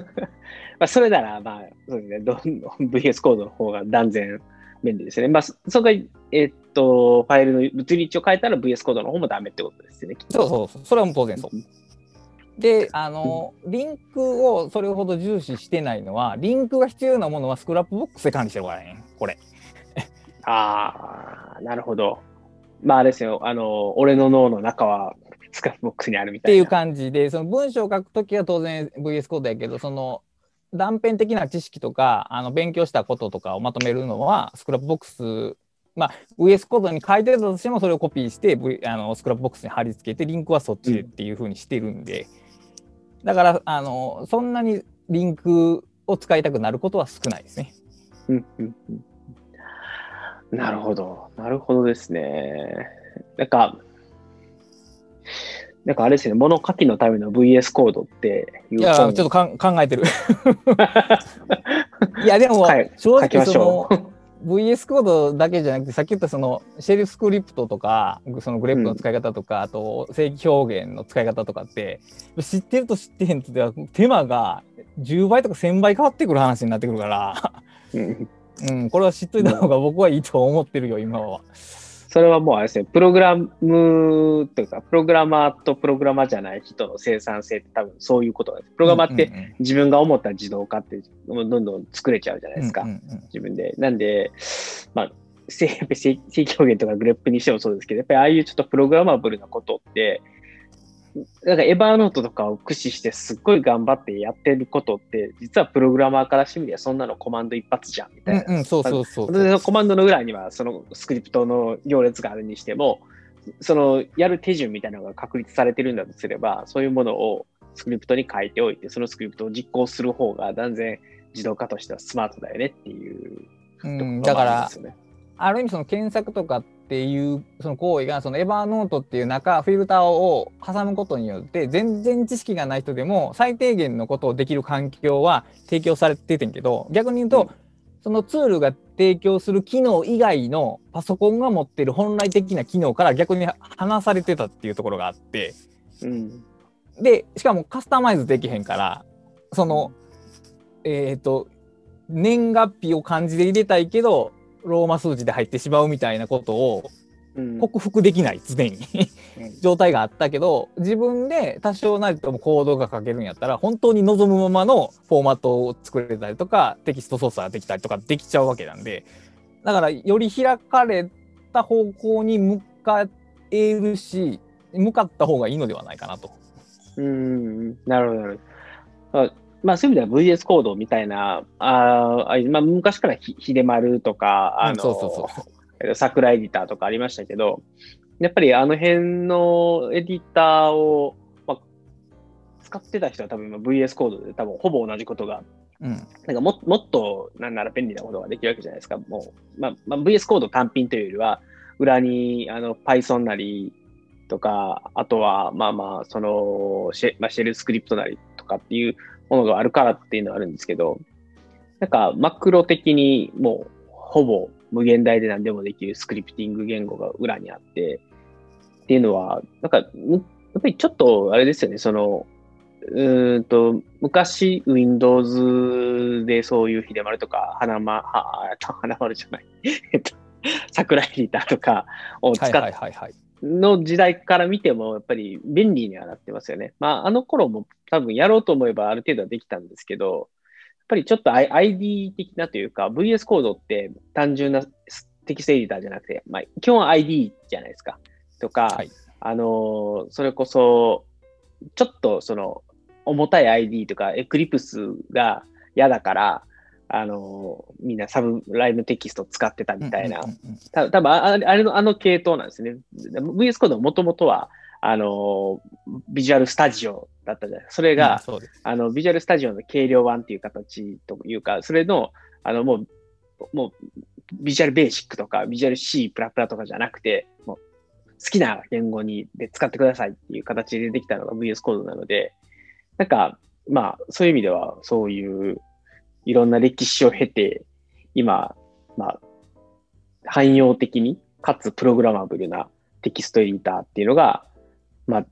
ど。まあ、それなら、まあ、そうですね、どんどん VS コードの方が断然便利ですね。まあ、そそこが、えーっと、ファイルの物理位置を変えたら VS コードの方もダメってことですよね。そうそうそう。それは当然そう。で、あの、リンクをそれほど重視してないのは、リンクが必要なものは Scrapbox で管理してるからね、これ。ああ、なるほど。まあ、あれですよ、あの、俺の脳の中は Scrapbox にあるみたいな。っていう感じで、その文章を書くときは当然 VS Code やけど、その断片的な知識とか、あの勉強したこととかをまとめるのは、スクラップボックス、まあ、VS コードに書いてたとしても、それをコピーして、v、あの Scrapbox に貼り付けて、リンクはそっちでっていうふうにしてるんで、だからあの、そんなにリンクを使いたくなることは少ないですね。うんうんなるほど。なるほどですね。なんか、なんかあれですね、物書きのための VS コードっていういや、ちょ本っとかん考えてる。いや、でもはい、正直その。VS コードだけじゃなくてさっき言ったそのシェルスクリプトとかそのグレップの使い方とか、うん、あと正規表現の使い方とかって知ってると知ってへんとでは手間が10倍とか1000倍変わってくる話になってくるから、うん、うん、これは知っといた方が僕はいいと思ってるよ今は。それはもうあれですね、プログラムというか、プログラマーとプログラマーじゃない人の生産性って多分そういうことです。プログラマーって自分が思った自動化ってどんどん作れちゃうじゃないですか。自分で。なんで、まあ、正規表現とかグレップにしてもそうですけど、やっぱりああいうちょっとプログラマブルなことって、なんかエヴァーノートとかを駆使してすっごい頑張ってやってることって、実はプログラマーからしてみりゃそんなのコマンド一発じゃんみたいな。うん、うん、そうそうそう。コマンドの裏にはそのスクリプトの行列があるにしても、そのやる手順みたいなのが確立されてるんだとすれば、そういうものをスクリプトに書いておいて、そのスクリプトを実行する方が断然自動化としてはスマートだよねっていう、うん、だから、ある意味その検索とかっていうその行為がそのエヴァーノートっていう中フィルターを挟むことによって全然知識がない人でも最低限のことをできる環境は提供されててんけど逆に言うと、うん、そのツールが提供する機能以外のパソコンが持ってる本来的な機能から逆に離されてたっていうところがあって、うん、でしかもカスタマイズできへんからそのえっ、ー、と年月日を漢字で入れたいけどローマ数字で入ってしまうみたいなことを克服できない常に。状態があったけど自分で多少なりともコードが書けるんやったら本当に望むままのフォーマットを作れたりとかテキスト操作ができたりとかできちゃうわけなんで。だからより開かれた方向に向かえるし向かった方がいいのではないかなと。うん。なるほどなるほど。まあ、そういう意味では VS コードみたいな、あまあ、昔からひひでまるとか、あの、そうそうそう桜エディターとかありましたけど、やっぱりあの辺のエディターを、まあ、使ってた人は多分 VS コードで多分ほぼ同じことが、うん、なんかももっとなんなら便利なことができるわけじゃないですか。もう、まあ、まあ、VS コード単品というよりは、裏にあの Python なりとか、あとはまあまあ、そのシェ,、まあ、シェルスクリプトなりとかっていうものがあるからっていうのはあるんですけど、なんかマクロ的にもうほぼ無限大で何でもできるスクリプティング言語が裏にあって、っていうのは、なんか、やっぱりちょっとあれですよね、その、うんと、昔 Windows でそういう秀丸とか、花ま、は、花丸じゃない、桜エディターとかを使って、の時代から見ても、やっぱり便利にはなってますよね。まあ、あの頃も多分やろうと思えばある程度はできたんですけど、やっぱりちょっと ID 的なというか、VS コードって単純なテキストエディターじゃなくて、まあ、基本 ID じゃないですか。とか、はい、あの、それこそ、ちょっとその、重たい ID とか、エクリプスが嫌だから、あの、みんなサブライムテキスト使ってたみたいな、た多分ああれの、あの系統なんですね。VS コードもともとは、あの、ビジュアルスタジオだったじゃない。それが、うん、あの、ビジュアルスタジオの軽量版っていう形というか、それの、あの、もう、もう、ビジュアルベーシックとか、ビジュアル C プラプラとかじゃなくて、もう、好きな言語にで使ってくださいっていう形でできたのが VS コードなので、なんか、まあ、そういう意味では、そういういろんな歴史を経て、今、まあ、汎用的に、かつプログラマブルなテキストエディターっていうのが、まあ、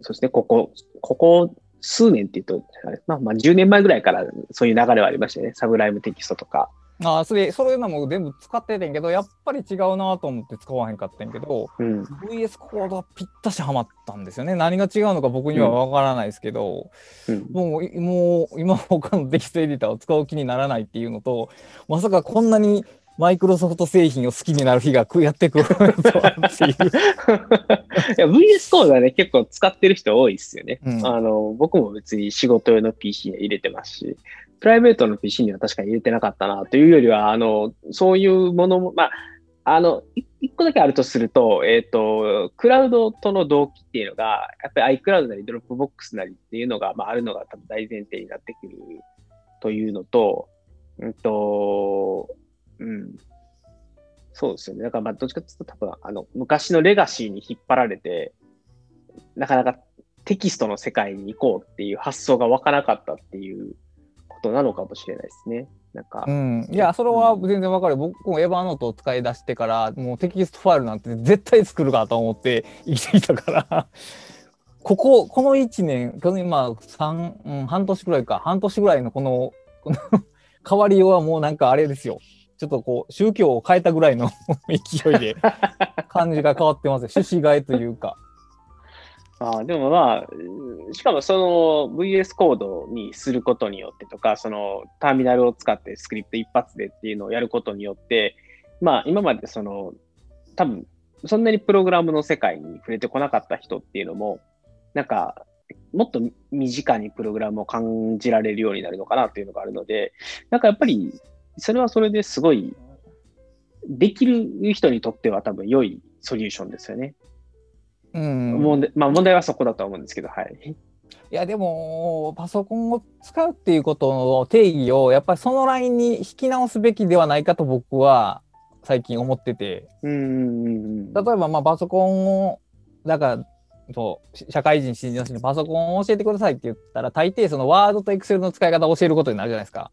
そしてここ、ここ数年っていうと、まあ、まあ10年前ぐらいからそういう流れはありましたね。サブライムテキストとか、ああそれそういうのも全部使っててんけどやっぱり違うなと思って使わへんかったんけど、うん、VS コードはぴったしはまったんですよね。何が違うのか僕には分からないですけど、うん、もうもう今他のテキストエディターを使う気にならないっていうのとまさかこんなにマイクロソフト製品を好きになる日がやってくるとはっていう。いや VS コードはね結構使ってる人多いですよね、うん、あの僕も別に仕事用の PC に入れてますしプライベートの PC には確かに入れてなかったなというよりは、あの、そういうものも、まあ、あの、一個だけあるとすると、えっ、ー、と、クラウドとの同期っていうのが、やっぱり iCloud なりドロップボックスなりっていうのが、まあ、あるのが多分大前提になってくるというのと、うんと、うん。そうですよね。だから、まあ、どっちかっていうと多分、あの、昔のレガシーに引っ張られて、なかなかテキストの世界に行こうっていう発想が湧かなかったっていうトなのかもしれないですね。なんか、うん、いや、それは全然わかる。僕も Evernote を使い出してから、もうテキストファイルなんて絶対作るかと思って生きてきたから、ここ、この1年、去年、まあ、三うん、半年ぐらいか、半年ぐらいのこの、こ の変わりようはもうなんかあれですよ。ちょっとこう、宗教を変えたぐらいの 勢いで感じが変わってますよ。趣旨替えというか。あでもまあ、しかもその VS コードにすることによってとか、そのターミナルを使ってスクリプト一発でっていうのをやることによって、まあ今までその、多分そんなにプログラムの世界に触れてこなかった人っていうのも、なんか、もっと身近にプログラムを感じられるようになるのかなっていうのがあるので、なんかやっぱり、それはそれですごい、できる人にとっては多分良いソリューションですよね。うん。問題まあ問題はそこだとは思うんですけど、はい。いやでもパソコンを使うっていうことの定義をやっぱりそのラインに引き直すべきではないかと僕は最近思っててうんうんうん。例えばまあパソコンをだからそうし社会人新人の人にパソコンを教えてくださいって言ったら大抵そのワードとエクセルの使い方を教えることになるじゃないですか。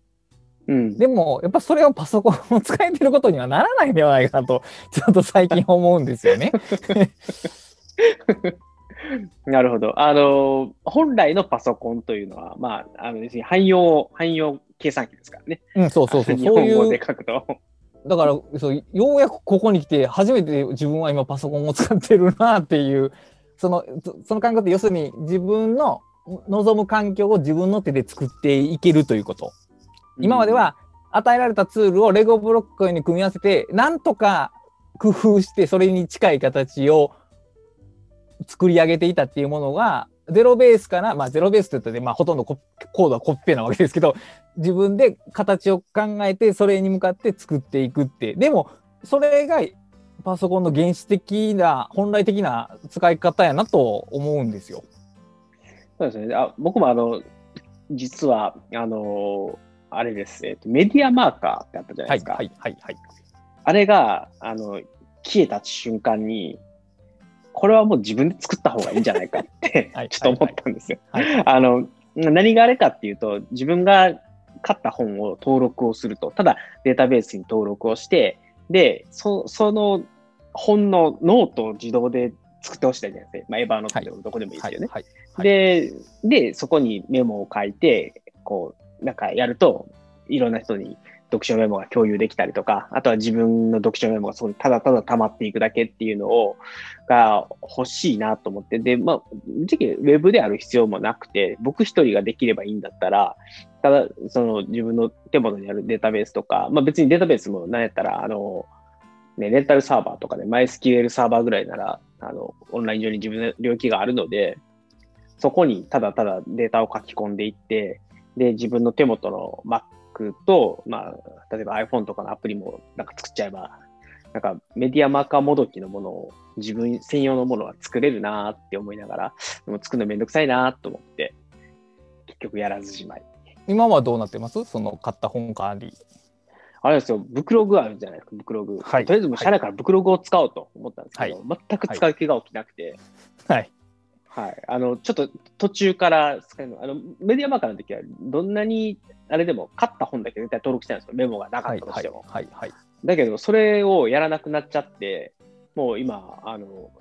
うん、でもやっぱそれをパソコンを使えてることにはならないんではないかなとちょっと最近思うんですよね。なるほど。あの、本来のパソコンというのは、まあ、あの別に汎用、汎用計算機ですからね。うん、そうそうそう。日そういう本語で書くと。だからそうようやくここに来て初めて自分は今パソコンを使ってるなっていうそのそその感覚って要するに自分の望む環境を自分の手で作っていけるということ。今までは与えられたツールをレゴブロックに組み合わせてなんとか工夫してそれに近い形を作り上げていたっていうものがゼロベースからまあゼロベースと言ったら、まあ、ほとんどココードはコピペなわけですけど 自分で形を考えてそれに向かって作っていくってでもそれがパソコンの原始的な本来的な使い方やなと思うんですよ。そうですね。あ僕もあの、実は、あの、あれです、えっと、メディアマーカーってあったじゃないですか。はいはいはいはい。あれが、あの、消えた瞬間に、これはもう自分で作った方がいいんじゃないかって はい。ちょっと思ったんですよ。はい。あの、何があれかっていうと、自分が買った本を登録をすると、ただデータベースに登録をして、で、そその本のノートを自動で作ってほしいじゃないですか。まあ、 Evernote でもどこでもいいですよね。で、で、そこにメモを書いて、こう、なんかやると、いろんな人に読書メモが共有できたりとか、あとは自分の読書メモがそこにただただ溜まっていくだけっていうのを、が欲しいなと思って、で、まあ、ぶっちゃけウェブである必要もなくて、僕一人ができればいいんだったら、ただ、その自分の手元にあるデータベースとか、まあ別にデータベースも何やったら、あの、ね、レンタルサーバーとかで MySQL サーバーぐらいなら、あの、オンライン上に自分の領域があるので、そこにただただデータを書き込んでいって、で、自分の手元の Mac と、まあ、例えば iPhone とかのアプリもなんか作っちゃえば、なんかメディアマーカーもどきのものを自分専用のものは作れるなーって思いながら、でも作るのめんどくさいなーと思って、結局やらずじまい。今はどうなってます？その買った本管理。あれですよ、ブクログあるじゃないですか、ブクログ。はいとりあえずもう社内からブクログを使おうと思ったんですけど、は全く使う気が起きなくて、はい。はい。あの、ちょっと途中から使うの、あの、メディアマーカーの時は、どんなに、あれでも、買った本だけ絶対登録してないんですよ。メモがなかはいはいったとしても。はいはい。だけど、それをやらなくなっちゃって、もう今、あの、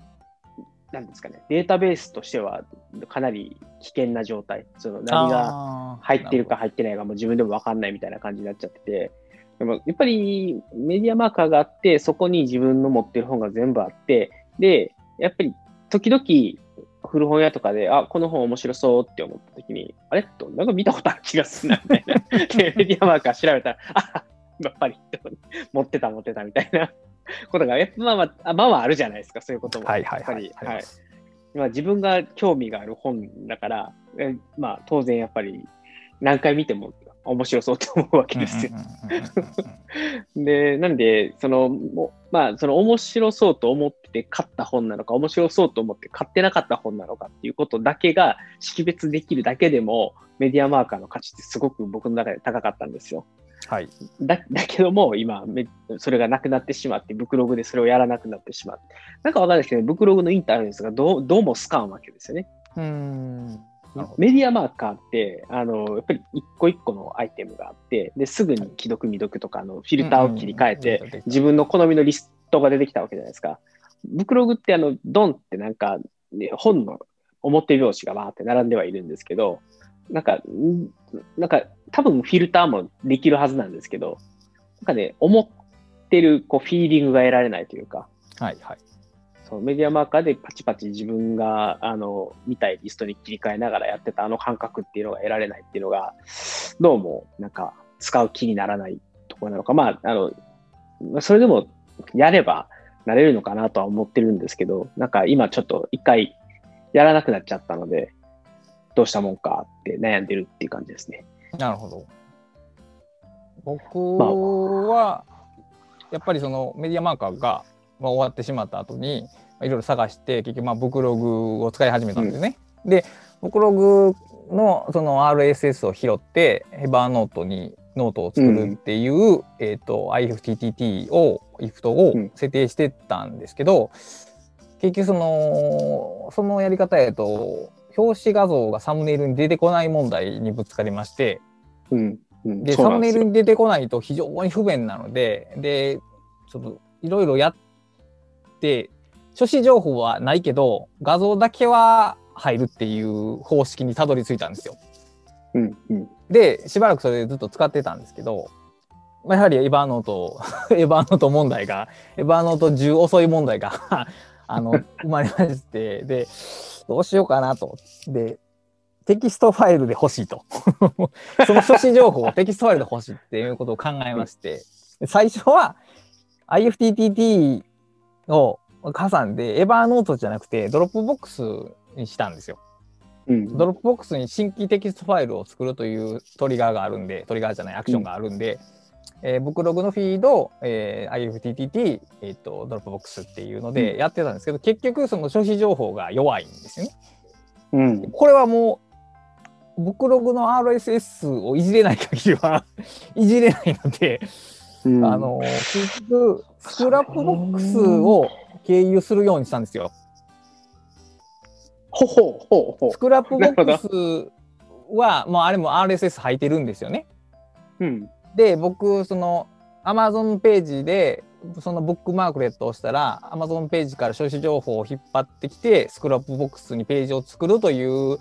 なんですかね、データベースとしては、かなり危険な状態。その、何がが入ってるか入ってないかも自分でも分かんないみたいな感じになっちゃってて、でもやっぱりメディアマーカーがあって、そこに自分の持ってる本が全部あって、で、やっぱり時々古本屋とかで、あ、この本面白そうって思った時に、あれ？と、なんか見たことある気がするな、みたいな。で、メディアマーカー調べたら、あ、やっぱり持ってた持ってたみたいなことが、やっぱまあまあ、あまあまああるじゃないですか、そういうことも。はいはいはい。やっぱりはいまあ、自分が興味がある本だから、えまあ、当然やっぱり何回見ても面白そうと思うわけですよ。で、なんで、その、もまあ、その面白そうと思って買った本なのか、面白そうと思って買ってなかった本なのかっていうことだけが識別できるだけでも、メディアマーカーの価値ってすごく僕の中で高かったんですよ。はい。だだけども、今め、それがなくなってしまって、ブクログでそれをやらなくなってしまって。なんかわかんないですけど、ブクログのインターフェースがどうどうもスカンわけですよね。うん。メディアマーカーって、あの、やっぱり一個一個のアイテムがあって、で、すぐに既読未読とかのフィルターを切り替えて、自分の好みのリストが出てきたわけじゃないですか。ブクログってあの、ドンってなんか、ね、本の表表紙がバーって並んではいるんですけど、なんか、んなんか、多分フィルターもできるはずなんですけど、なんかね、思ってるこうフィーリングが得られないというか、はいはい。そうメディアマーカーでパチパチ自分があの見たいリストに切り替えながらやってたあの感覚っていうのが得られないっていうのが、どうもなんか使う気にならないところなのか、まあ、あの、まあそれでもやればなれるのかなとは思ってるんですけど、なんか今ちょっと一回やらなくなっちゃったので、どうしたもんかって悩んでるっていう感じですね。なるほど。僕は、やっぱりその MediaMarker が、まあ、終わってしまった後に、まあいろいろ探して、結局、まあ、ブクログを使い始めたんですね。で、ブクログのその RSS を拾って、 Evernote にノートを作るっていう、えっ、と、IFTTT を、IFT をうん。設定してたんですけど、結局その、そのやり方やと、表紙画像がサムネイルに出てこない問題にぶつかりまして、うん。うん、で、サムネイルに出てこないと非常に不便なので、で、ちょっといろいろやって、書誌情報はないけど、画像だけは入るっていう方式にたどり着いたんですよ。うんうんで、しばらくそれでずっと使ってたんですけど、まあ、やはりエヴァーノート、エヴァーノート問題が、Evernote 10遅い問題が あの生まれまして、で、どうしようかなと。で、テキストファイルで欲しいと。その書誌情報をテキストファイルで欲しいっていうことを考えまして、最初は IFTTT を挟んで、 Evernote じゃなくて、 Dropbox にしたんですよ。うん Dropbox に新規テキストファイルを作るというトリガーがあるんで、トリガーじゃない、アクションがあるんで、えーブクログのフィード、えー IFTTT、えーと、 Dropbox っていうのでやってたんですけど、結局その書誌情報が弱いんですよね。うんこれはもう、ブクログの RSS をいじれない限りは いじれないので、うんあの結局、 Scrapbox を経由するようにしたんですよ。ほほうほうほ Scrapboxは、もうあれも RSS 入ってるんですよね。う。うん。で、僕、その Amazon ページで、そのブックマークレットをしたら、Amazon ページから書誌情報を引っ張ってきて、 Scrapbox にページを作るという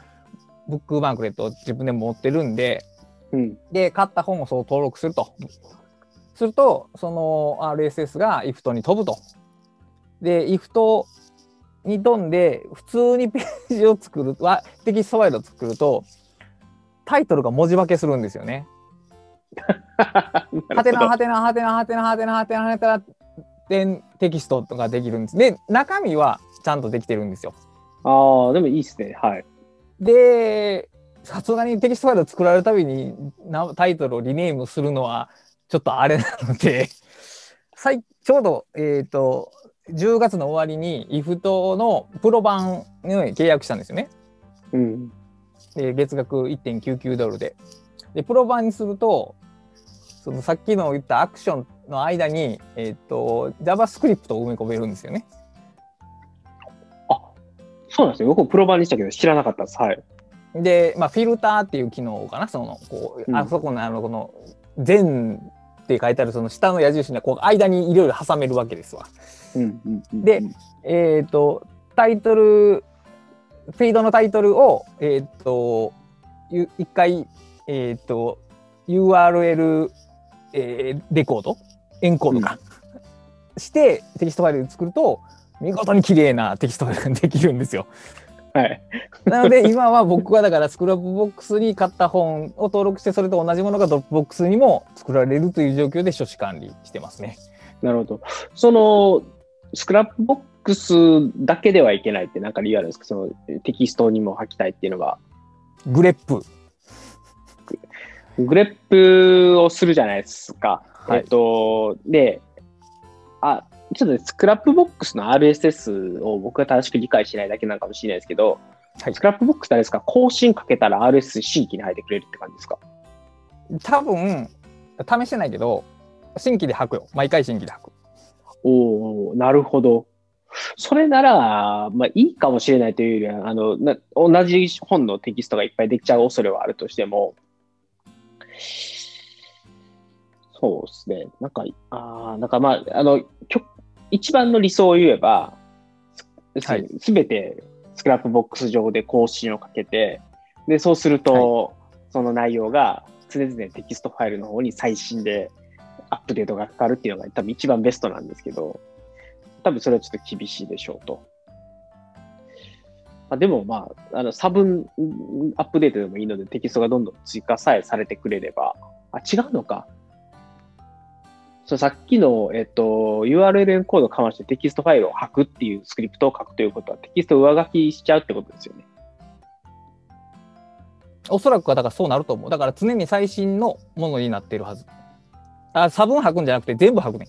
ブックマークレットを自分で持ってるんで、うん。で、買った本をそう登録すると。すると、その RSS が IFT に飛ぶと。で、IFT に飛んで、普通にページを作る、はテキストファイルを作ると、タイトルが文字化けするんですよね。はてなはてなはてなはてなはてなはてなはてなでテキストとかできるんです。で、中身はちゃんとできてるんですよ。ああ、でもいいですね。はい。で、さすがにテキストファイルを作られるたびになタイトルをリネームするのはちょっとあれなので、最ちょうど、えっ、と、10月の終わりに IFT のプロ版に契約したんですよね。うん。で月額1.99ドルで。で、プロ版にすると、そのさっきの言ったアクションの間に、えっ、と、JavaScript を埋め込めるんですよね。そうなんですよ。僕もプロ版にしたけど知らなかったです。はい。で、まあ、フィルターっていう機能かな、その、こう、うんあそこの、あの、この、全って書いてある、その下の矢印に、こう、間にいろいろ挟めるわけですわ。うんうんうん、でえっ、と、タイトル、フィードのタイトルを、えっ、と、ゆ一回、えっ、と、URL、えーレコード、エンコードか、して、テキストファイル作ると、見事に綺麗なテキストファイルができるんですよ。はい。なので今は僕はだから Scrapbox に買った本を登録してそれと同じものが Dropbox にも作られるという状況で書誌管理してますね。なるほど。その、 Scrapbox だけではいけないってなんか理由あるんですか？そのテキストにも書きたいっていうのが。 grep。grep をするじゃないですか。はいえっと、で、あ、ちょっとね、 Scrapbox の RSS を僕が正しく理解しないだけなのかもしれないですけど、はい Scrapbox ってあれですか？更新かけたら RSS 新規に入ってくれるって感じですか？多分試してないけど新規で吐くよ。毎回新規で吐く。おおなるほど。それなら、まあいいかもしれないというよりは、あの、な同じ本のテキストがいっぱいできちゃう恐れはあるとしても、そうですね。なんか、ああ、なんかまあ、あの、一番の理想を言えば、すべ、て Scrapbox 上で更新をかけて、で、そうすると、はい、その内容が常々テキストファイルの方に最新でアップデートがかかるっていうのが多分一番ベストなんですけど、多分それはちょっと厳しいでしょうと。まあ、でもまあ、あの差分アップデートでもいいのでテキストがどんどん追加さえされてくれれば、あ、違うのか。そうさっきの、えっと、URL エンコードをかましてテキストファイルを吐くっていうスクリプトを書くということはテキストを上書きしちゃうってことですよね。おそらくはだからそうなると思う。だから常に最新のものになっているはず。あ、差分吐くんじゃなくて全部吐くね。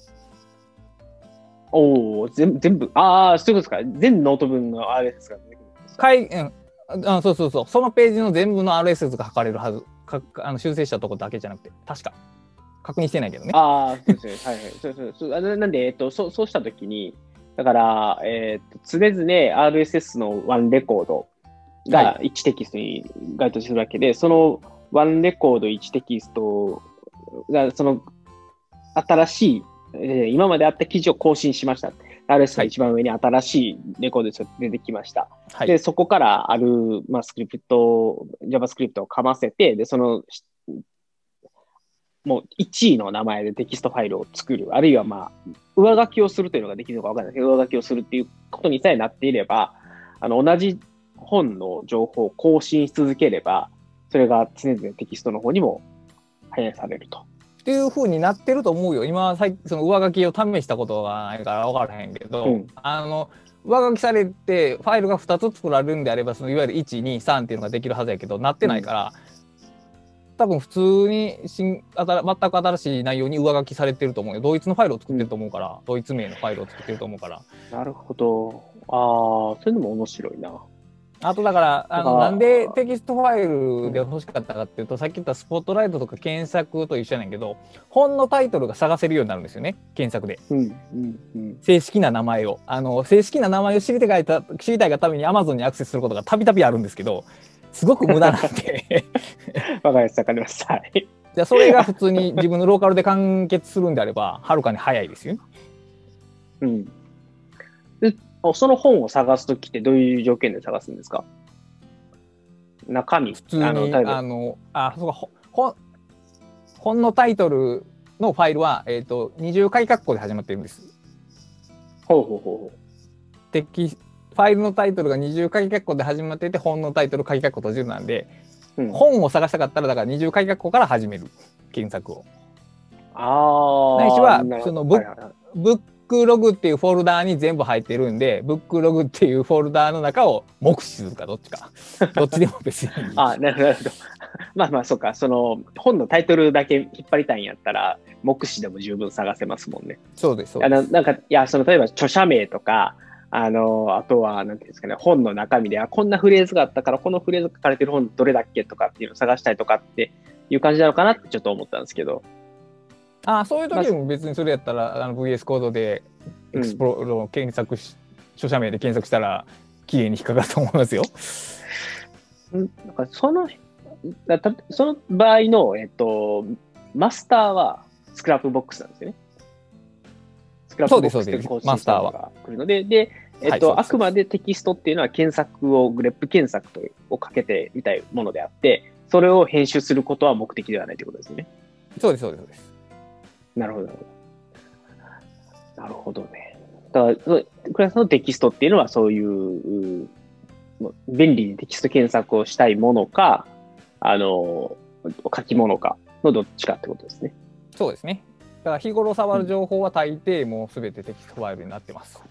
おお、全部、ああ、そういうことですか。全ノート分の RSS が出てくるんですか？うん、あそうそうそう。そのページの全部の RSS が吐かれるはず。かあの修正したとこだけじゃなくて、確か。確認してないけどね。ああ、そうですね。はいはい。そうそうそうあなんで、えっと、そうそうしたときに、だから、えっ、と、常々 RSS のワンレコードが1テキストに該当するわけで、はい、そのワンレコード1テキストが、その新しい、えー、今まであった記事を更新しました。RS が一番上に新しいレコードが出てきました。はい、で、そこからある、まあ、スクリプト、JavaScript をかませて、で、そのもう一意の名前でテキストファイルを作る、あるいはまあ、上書きをするというのができるのかわからないけど、上書きをするっていうことにさえなっていれば、あの、同じ本の情報を更新し続ければ、それが常々テキストの方にも反映されると。っていうふうになってると思うよ。今、その上書きを試したことがないから分からへんけど、うん、あの、上書きされてファイルが2つ作られるんであればそのいわゆる1、2、3っていうのができるはずやけどなってないから、多分普通に新全く新しい内容に上書きされてると思うよ。同一のファイルを作ってると思うから、うん、同一名のファイルを作ってると思うから。なるほど。ああ、そういうのも面白いな。あとだからあのなんでテキストファイルで欲しかったかっていうとさっき言ったスポットライトとか検索と一緒やねんけど本のタイトルが探せるようになるんですよね検索で、うんうんうん、正式な名前をあの正式な名前を知りたい知りたいがために Amazon にアクセスすることがたびたびあるんですけどすごく無駄なんで わかりました、わかりました。じゃそれが普通に自分のローカルで完結するんであれば、はるかに早いですよ。うん。で、その本を探すときってどういう条件で探すんですか？中身普通に、あの、あのあ、そうか、本、本のタイトルのファイルは、えっ、ー、と、二重鍵括弧で始まってるんです。ほうほうほう。テキファイルのタイトルが二重鍵括弧で始まっていて本のタイトル鍵括弧閉じるなんで、うん、本を探したかったらだから二重鍵括弧から始める。検索を。あないしはそのブ,、はいはいはい、ブックログっていうフォルダーに全部入ってるんでブックログっていうフォルダーの中を目視するかどっちか。どっちでも別にあなるほど。まあまあそうか。その本のタイトルだけ引っ張りたいんやったら目視でも十分探せますもんね。そうですそうです。あのなんかいやその例えば著者名とかあの、あとは、なんていうんですかね、本の中身で、あ、こんなフレーズがあったから、このフレーズ書かれてる本どれだっけとかっていうのを探したりとかっていう感じなのかなってちょっと思ったんですけど。あそういう時も別にそれやったら、あの VS コードでエクスプローラー検索し、うん、著者名で検索したら、綺麗に引っかかると思いますよ。なんかその、その場合の、えっと、マスターはスクラップボックスなんですよね。クラフトボックスで更新したのが来るので、で、えっと、あくまでテキストっていうのは検索を、 grep 検索とをかけてみたいものであって、それを編集することは目的ではないということですね。そうです、そうです、そうです。なるほど、なるほど。なるほどね。だから、クラスのテキストっていうのはそういう、便利にテキスト検索をしたいものか、あの、書き物かのどっちかってことですね。そうですね。だから日頃触る情報は大抵もうすべてテキストファイルになってます。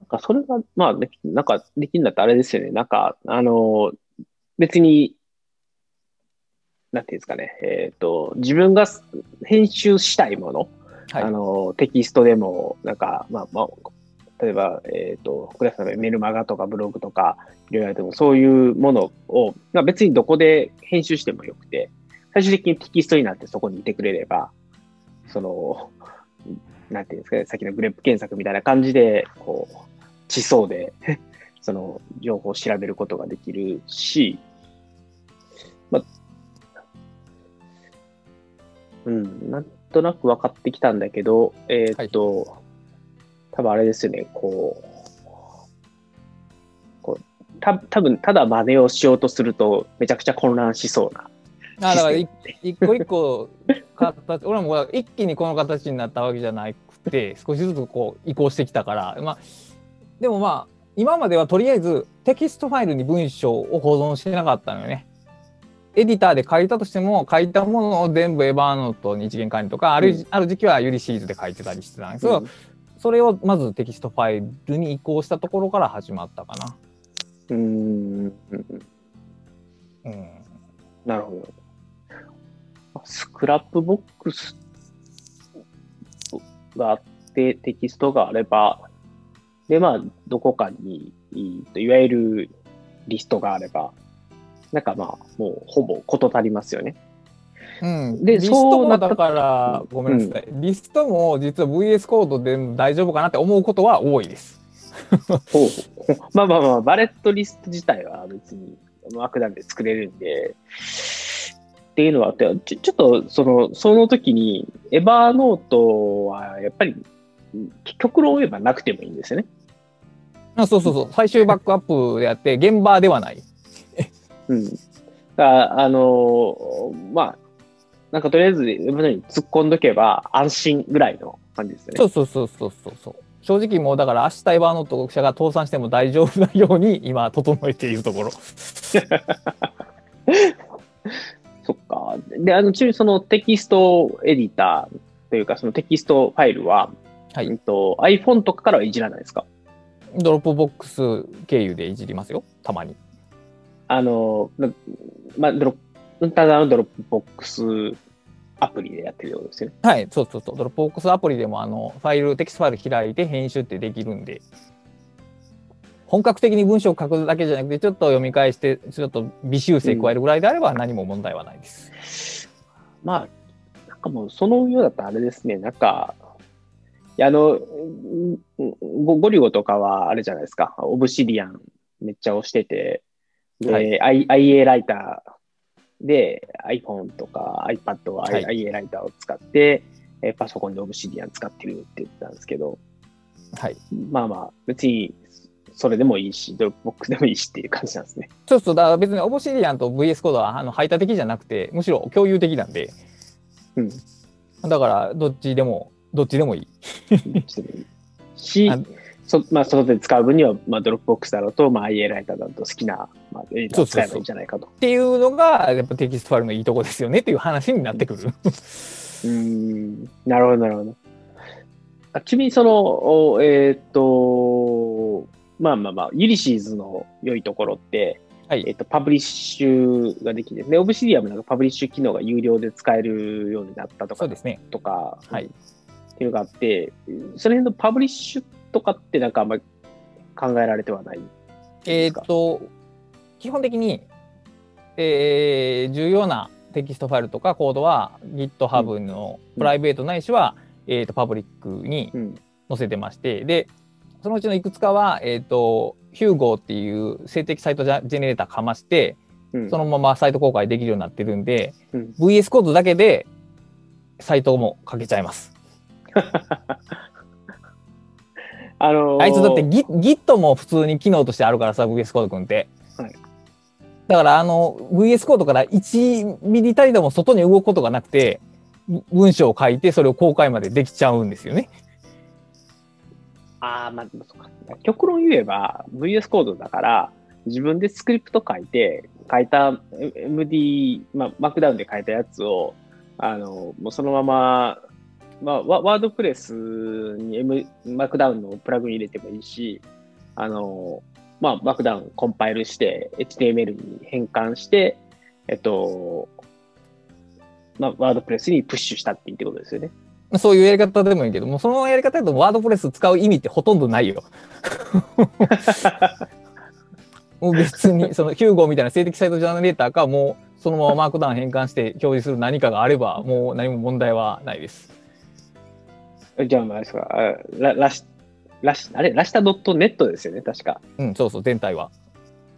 なんかそれが、まあ、なんかできるんだったらあれですよね。なんか、あの、別に、なんていうんですかね、えっ、ー、と、自分が編集したいもの、はい、あの、テキストでも、なんか、まあ、まあ、例えば、えっ、ー、と、クラスのメルマガとかブログとか、いろいろあっても、そういうものを、まあ、別にどこで編集してもよくて、最終的にテキストになってそこにいてくれれば、その、なんていうんですかね、さっきのグレップ検索みたいな感じで、こう、地層で その情報を調べることができるし、まあ、うん、なんとなく分かってきたんだけど、えーっと、多分あれですよね、こう、こうた多分ただ真似をしようとすると、めちゃくちゃ混乱しそうな。あだからい 一個一個形俺も一気にこの形になったわけじゃなくて少しずつこう移行してきたからまあでもまあ今まではとりあえずテキストファイルに文章を保存してなかったのよね。エディターで書いたとしても書いたものを全部 Evernote に一元管理とかある,、ある時期は Ulysses で書いてたりしてたんですけど、うんそれをまずテキストファイルに移行したところから始まったかな。うーん、うん、なるほど。 Scrapbox があって、テキストがあれば、で、まあ、どこかに、いいわゆるリストがあれば、なんかまあ、もうほぼ事足りますよね。うん、でリストもだからごめんなさい、リストも実は VS Code で大丈夫かなって思うことは多いです。ほうまあまあまあ、バレットリスト自体は別に枠なんで作れるんで、っていうのはあって、ちょちょっとその、その時に、エヴァーノートはやっぱり、極論を言えばなくてもいいんですよね。あそうそうそう最終バックアップであって現場ではない。うん。だからあのーまあ、なんかとりあえず、 Evernote に突っ込んどけば安心ぐらいの感じですよね。そうそうそうそうそうそう。正直もうだから明日 Evernote 社が倒産しても大丈夫なように今整えているところ。そっか。で、あの、ちなみにそのテキストエディターというか、そのテキストファイルは、はいうんと iPhone とかからはいじらないですか？ Dropbox 経由でいじりますよたまに。あの、なまあ、ドロップ、ただの Dropbox アプリでやってるようですよね。はいそうそうそう Dropbox アプリでもあのファイルテキストファイル開いて編集ってできるんで。本格的に文章を書くだけじゃなくてちょっと読み返してちょっと微修正加えるぐらいであれば何も問題はないです。まあ、なんかもうそのようだったらあれですね、なんか、いやあの、ゴ、ゴリゴとかはあれじゃないですか、 Obsidianめっちゃ推してて、はい i- iA Writer で iPhone とか iPad ははい IA ライターを使って、えパソコンで Obsidian 使ってるって言ったんですけど、はい。まあまあ、別にそれでもいいし、 Dropbox でもいいしっていう感じなんですね。そうそうだから別に Obsidian と VS コードはあの排他的じゃなくてむしろ共有的なんでうん。だからどっちでもどっちでもいい。どっちでもいいしあ、そまあ、外で使う分には、まあ、 Dropbox だろうと、まあ、IA ライターだと好きな、まあ、エディターを使えばいいんじゃないかと。っていうのがやっぱテキストファイルのいいとこですよねっていう話になってくる。うーん、なるほど、なるほど。あちなみに、その、おえーっと、まあまあまあ、 Ulysses の良いところって、はいえーっと、パブリッシュができて、で、 Obsidian なんかパブリッシュ機能が有料で使えるようになったとかそうですね。とか、はいっていうのがあって、その辺のパブリッシュとかってなんかあんまり考えられてはないえーっと基本的に、えー重要なテキストファイルとかコードは GitHub のプライベートないしは、えーっとパブリックにうん。載せてましてでそのうちのいくつかは、えーっと Hugo っていう静的サイトジェネレーターかましてうん、そのままサイト公開できるようになってるんで、うん VS Code だけでサイトも書けちゃいます。あのーあいつだって Git, も普通に機能としてあるからさ VS コードくんって。はいだからあの VS コードから1ミリたりでも外に動くことがなくて文章を書いてそれを公開までできちゃうんですよね。ああ、まあ、そうか。極論言えば、VS コードだから、自分でスクリプト書いて、書いた MD、まあ、マークダウンで書いたやつを、あの、もうそのまま、まあ、ワワードプレスに、M、マークダウンのプラグイン入れてもいいし、あの、まあ、マークダウンコンパイルして、HTML に変換して、えっと、まあ、ワードプレスにプッシュしたっていいってことですよね。そういうやり方でもいいけどもそのやり方だとワードプレス使う意味ってほとんどないよ。もう別にそのヒューゴーみたいな静的サイトジャーナレーターかもうそのままマークダウン変換して表示する何かがあればもう何も問題はないです。じゃあ、まあ、ですか、あララシ、ラシ、あれ、ラシタドットネットですよね、確か。うん、そうそう、全体は。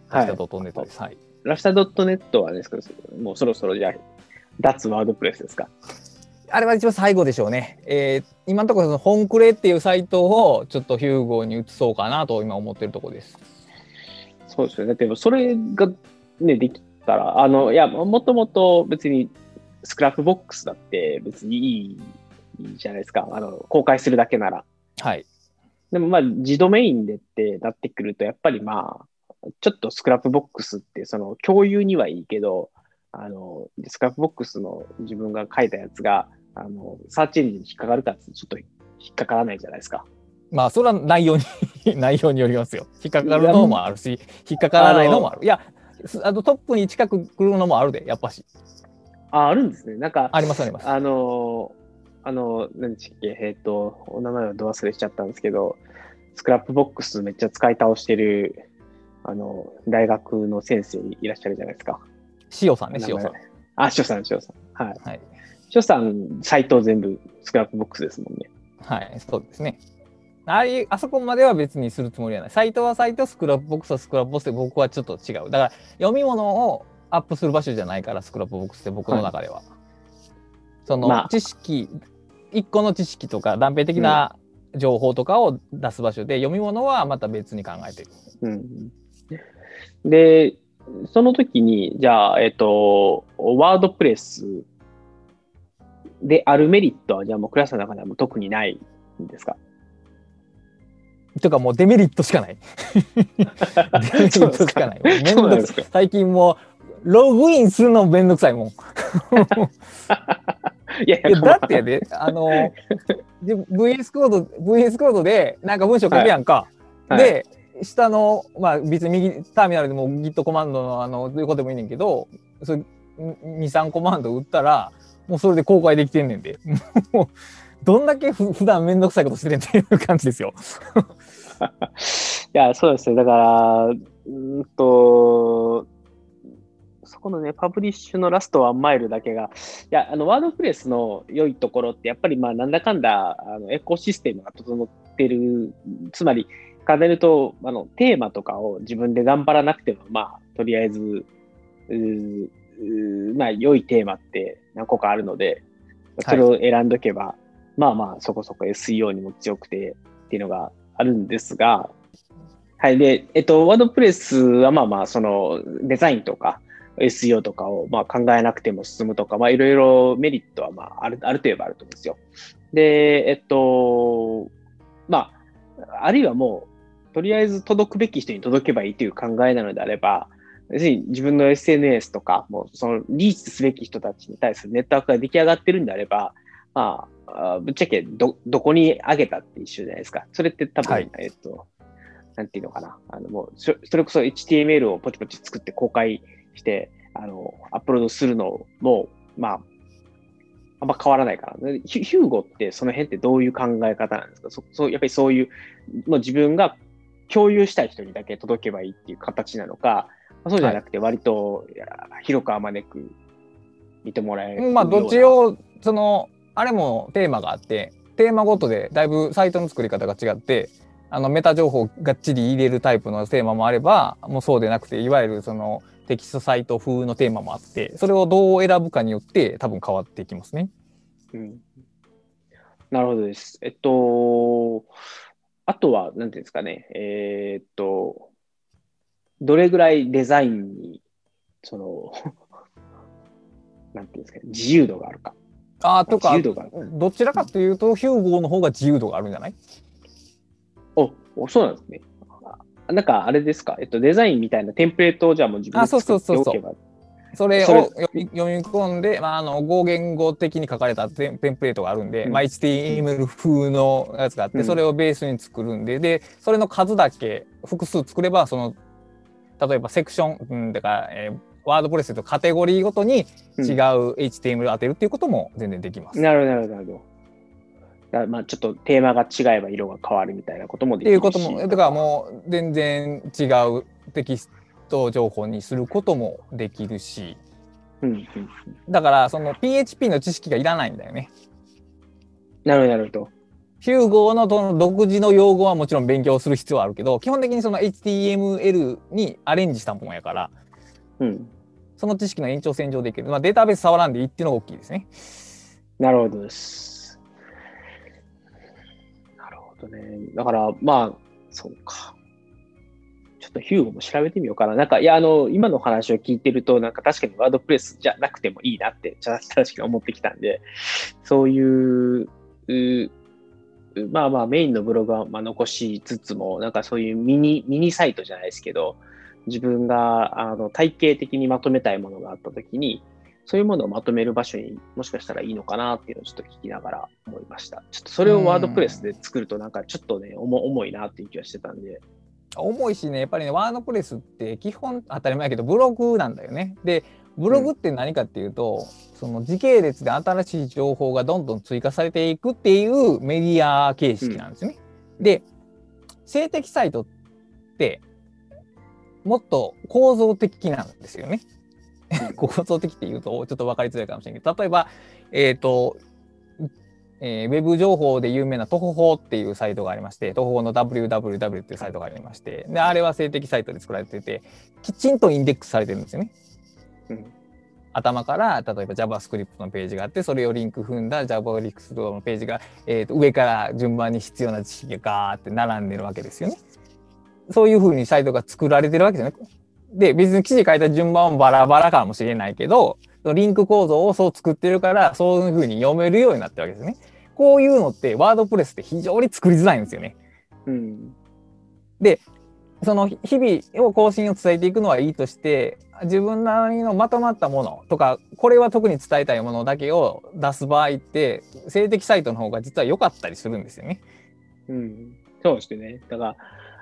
はい明日ドットネットです。はい。ラシタドットネットはですけど、もうそろそろじゃあ、脱ワードプレスですか。あれは一番最後でしょうね。えー今のところその本クレっていうサイトをちょっとヒューゴに移そうかなと今思ってるところです。そうですよね。でも、それがね、できたら、あの、いや、もともと別に、 Scrapbox だって別にいいいいじゃないですか。あの、公開するだけなら。はい。でもまあ、自ドメインでってなってくると、やっぱりまあ、ちょっと Scrapbox って、その共有にはいいけど、あの、 Scrapbox の自分が書いたやつが、あの、サーチエンジンに引っかかるかって、ちょっと引っかからないじゃないですか。まあそれは内容に内容によりますよ。引っかかるのもあるし、引っかからないのもある。いや、すあのトップに近く来るのもあるで、やっぱし。あ、あるんですね。なんか、ありますあります。あの、あの、何でしたっけ、えっ、と、お名前をど忘れしちゃったんですけど、 Scrapbox めっちゃ使い倒してる、あの、大学の先生いらっしゃるじゃないですか。塩さんね、名前塩さん。あ、塩さん、塩さん。はい。はい。塩さん、サイト全部 Scrapbox ですもんね。はい、そうですね。ああいう、あそこまでは別にするつもりはない。サイトはサイト、 Scrapbox は Scrapbox で僕はちょっと違う。だから読み物をアップする場所じゃないから、 Scrapbox って僕の中では。その、まあ知識、一個の知識とか断片的な情報とかを出す場所で、読み物はまた別に考えてる。うん。で、その時に、じゃあ、えっ、と、ワードプレスであるメリットは、じゃあもうクラスの中ではもう特にないんですか？というかもうデメリットしかない。デメリットしかない。めんどくさい。最近もう、ログインするのめんどくさいもん。いやいや、だってやで、あの、で VS コード、VS コードでなんか文章書くやんか。はいで、下の、まあ別に右ターミナルでも Git コマンドのあの、どういうことでもいいねんけど、それ2、3コマンド打ったら、もうそれで公開できてんねんで。もう、どんだけふ普段めんどくさいことしてるんっていう感じですよ。いや、そうですね。だから、うんと、そこのね、パブリッシュのラストワンマイルだけが、いや、あの、ワードプレスの良いところって、やっぱりまあ、なんだかんだ、あのエコシステムが整ってる、つまり、カネると、あの、テーマとかを自分で頑張らなくても、まあ、とりあえず、まあ、良いテーマって何個かあるので、それを選んどけば、まあまあ、そこそこ SEO にも強くてっていうのがあるんですが、はい。で、えっと、ワードプレスはまあまあ、そのデザインとか SEO とかをまあ考えなくても進むとか、まあいろいろメリットはまあある、ある程度あると思うんですよ。で、えっと、まあ、あるいはもう、とりあえず届くべき人に届けばいいという考えなのであれば、別に自分の SNS とか、もうそのリーチすべき人たちに対するネットワークが出来上がってるんであれば、まあ、あぶっちゃけど、どこに上げたって一緒じゃないですか。それって多分、はいえっと、なんていうのかな。あの、もうそ、それこそ HTML をポチポチ作って公開して、あの、アップロードするのも、まあ、あんま変わらないかな。でヒューゴってその辺ってどういう考え方なんですか？そそうやっぱりそういう、もう自分が共有したい人にだけ届けばいいっていう形なのか、まあそうじゃなくて割と、いや広くあまねく見てもらえる。まあどっちをそのあれもテーマがあってテーマごとでだいぶサイトの作り方が違ってあのメタ情報をがっちり入れるタイプのテーマもあればもうそうでなくていわゆるそのテキストサイト風のテーマもあってそれをどう選ぶかによって多分変わっていきますね。うんなるほどです。えっと、あとは、なんていうんですかね、えーっと、どれぐらいデザインに、その、なんていうんですかね、自由度があるか。あーとか自由度がある。どちらかというとヒューゴーの方が自由度があるんじゃない？お、おそうなんですね。あなんか、あれですか、えっと、デザインみたいなテンプレートをじゃあもう自分あで作ってそうそうそうそうおけば。それを読み込んで、まあ、あの合言語的に書かれたテンテンプレートがあるんで、うんまあ、HTML 風のやつがあって、うんそれをベースに作るんででそれの数だけ複数作ればその例えばセクション、うん、だから、えーワードプレスとカテゴリーごとにうん違う HTML を当てるっていうことも全然できます。なるほど、なるほど、なるほど。だまあ、ちょっとテーマが違えば色が変わるみたいなこともできるし。っていうこともだからもう全然違うテキスト情報にすることもできるしうん、うん。だからその PHP の知識がいらないんだよね。なるほど、なるほど。ヒューゴのその独自の用語はもちろん勉強する必要はあるけど、基本的にその HTML にアレンジしたものやから、うん。その知識の延長線上でいける。まあ、データベース触らんでいいっていうのが大きいですね。なるほどです。なるほどね。だから、まあ、そうか。ちょっとヒューゴも調べてみようかな。なんか、いや、あの、今の話を聞いてると、なんか確かにワードプレスじゃなくてもいいなって、確かに思ってきたんで、そういう、うまあまあメインのブログはま残しつつも、なんかそういうミニ、ミニサイトじゃないですけど、自分があの体系的にまとめたいものがあったときに、そういうものをまとめる場所にもしかしたらいいのかなっていうのをちょっと聞きながら思いました。ちょっとそれをワードプレスで作るとなんかちょっとね、重いなっていう気がしてたんで。重いしね、やっぱりね、ワードプレスって基本当たり前やけど、ブログなんだよね。で、ブログって何かっていうと、その時系列で新しい情報がどんどん追加されていくっていうメディア形式なんですよね。で、性的サイトって、もっと構造的なんですよね。構造的っていうとちょっと分かりづらいかもしれないけど、例えば、えっ、と、えーウェブ情報で有名なトホホっていうサイトがありまして、トホホの www っていうサイトがありまして、で、あれは性的サイトで作られてて、きちんとインデックスされてるんですよね。うん頭から例えば JavaScript のページがあってそれをリンク踏んだ JavaScript のページが、えーと上から順番に必要な知識がガーって並んでるわけですよね。そういうふうにサイトが作られてるわけですよね。で別に記事書いた順番はバラバラかもしれないけどリンク構造をそう作ってるからそういうふうに読めるようになってるわけですね。こういうのってワードプレスって非常に作りづらいんですよね。うん。その日々を更新を伝えていくのはいいとして自分なりのまとまったものとかこれは特に伝えたいものだけを出す場合って性的サイトの方が実は良かったりするんですよね。うん。そうですね。だから、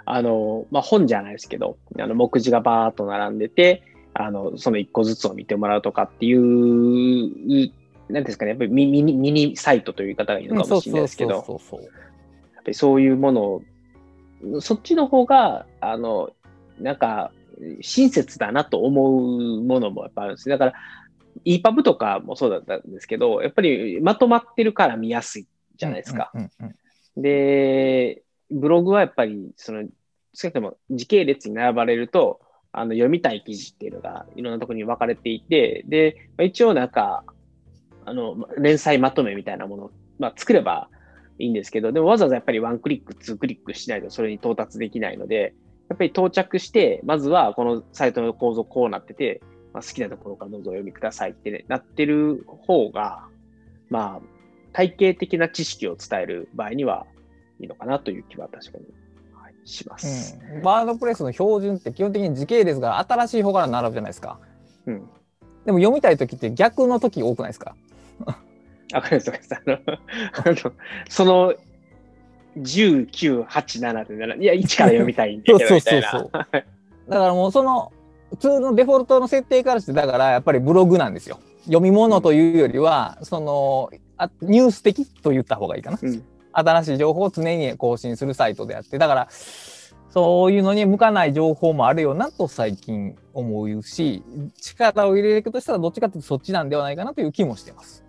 あの、まあ、本じゃないですけど、あの、目次がバーっと並んでて、あの、その一個ずつを見てもらうとかっていう、なんですかね、やっぱりミミニミニサイトという言い方がいいのかもしれないですけど、そういうものを、そっちの方が、あの、なんか、親切だなと思うものもやっぱあるんですね。だから、EPUB とかもそうだったんですけど、やっぱりまとまってるから見やすいじゃないですか。うんうんうんで、ブログはやっぱり、その、少なくとも時系列に並ばれると、あの、読みたい記事っていうのがいろんなところに分かれていて、で、まあ一応なんか、あの、連載まとめみたいなものを、まあ、作ればいいんですけど、でもわざわざやっぱりワンクリック、ツークリックしないとそれに到達できないので、やっぱり到着して、まずはこのサイトの構造こうなってて、まあ、好きなところからどうぞお読みくださいって、ね、なってる方が、まあ、体系的な知識を伝える場合にはいいのかなという気は確かに、はい、します。うんワードプレスの標準って基本的に時系列が新しい方から並ぶじゃないですか。うん。でも読みたい時って逆の時多くないですか？わかりますわかります。あの、あのその、10、9、8、7で7、いや、1から読みたいんだけど、みたいな。そうそうだからもうその普通のデフォルトの設定からしてだからやっぱりブログなんですよ。読み物というよりはそのあニュース的と言った方がいいかな。うん新しい情報を常に更新するサイトであってだからそういうのに向かない情報もあるよなと最近思うし力を入れるとしたらどっちかというとそっちなんではないかなという気もしてます。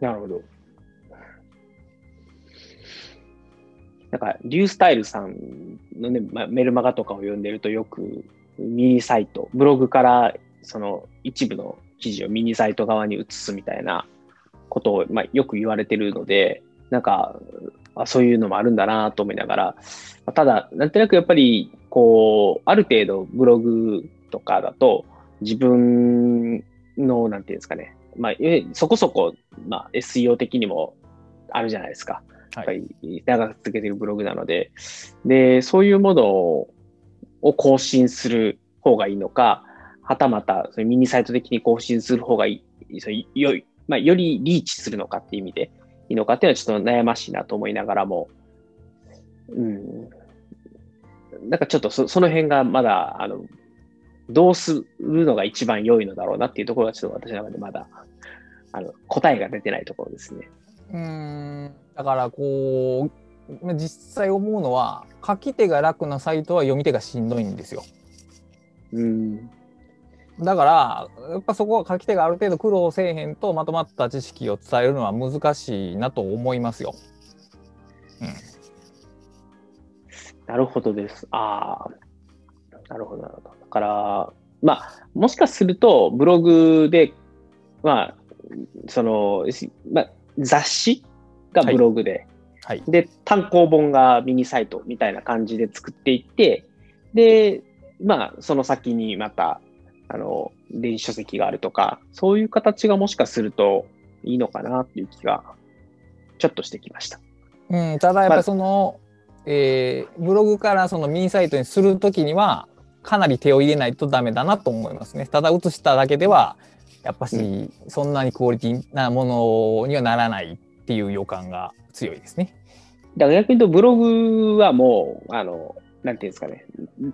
なるほど。なんか、リュースタイルさんのね、まメルマガとかを読んでるとよくミニサイト、ブログからその一部の記事をミニサイト側に移すみたいなことを、まあ、よく言われてるので、なんか、あそういうのもあるんだなと思いながら、ただ、なんとなくやっぱり、こう、ある程度ブログとかだと、自分の、なんていうんですかね、まあ、えそこそこ、まあ、SEO 的にもあるじゃないですか。やっぱり長く続けてるブログなので、で、そういうものを更新する方がいいのか、はたまたそのミニサイト的に更新する方がいい、そうよいまあ、よりリーチするのかっていう意味でいいのかっていうのはちょっと悩ましいなと思いながらも、うん、なんかちょっとそその辺がまだ、あの、どうするのが一番良いのだろうなっていうところがちょっと私の中でまだ、あの、答えが出てないところですね。うーんだからこうまあ実際思うのは書き手が楽なサイトは読み手がしんどいんですよ。うん。だからやっぱそこは書き手がある程度苦労せえへんとまとまった知識を伝えるのは難しいなと思いますよ。なるほどです。ああ、なるほど、なるほど。だから、まあ、もしかすると、ブログで、まあ、その、しまあ、雑誌がブログで、はい。で、単行本がミニサイトみたいな感じで作っていって、で、まあ、その先にまた、あの、電子書籍があるとか、そういう形がもしかするといいのかなっていう気が、ちょっとしてきました。うん、ただやっぱりその、えーブログからそのミニサイトにするときにはかなり手を入れないとダメだなと思いますね。ただ写しただけではやっぱしそんなにクオリティなものにはならないっていう予感が強いですね。だから逆に言うと、ブログはもう、あの、なんていうんですかね、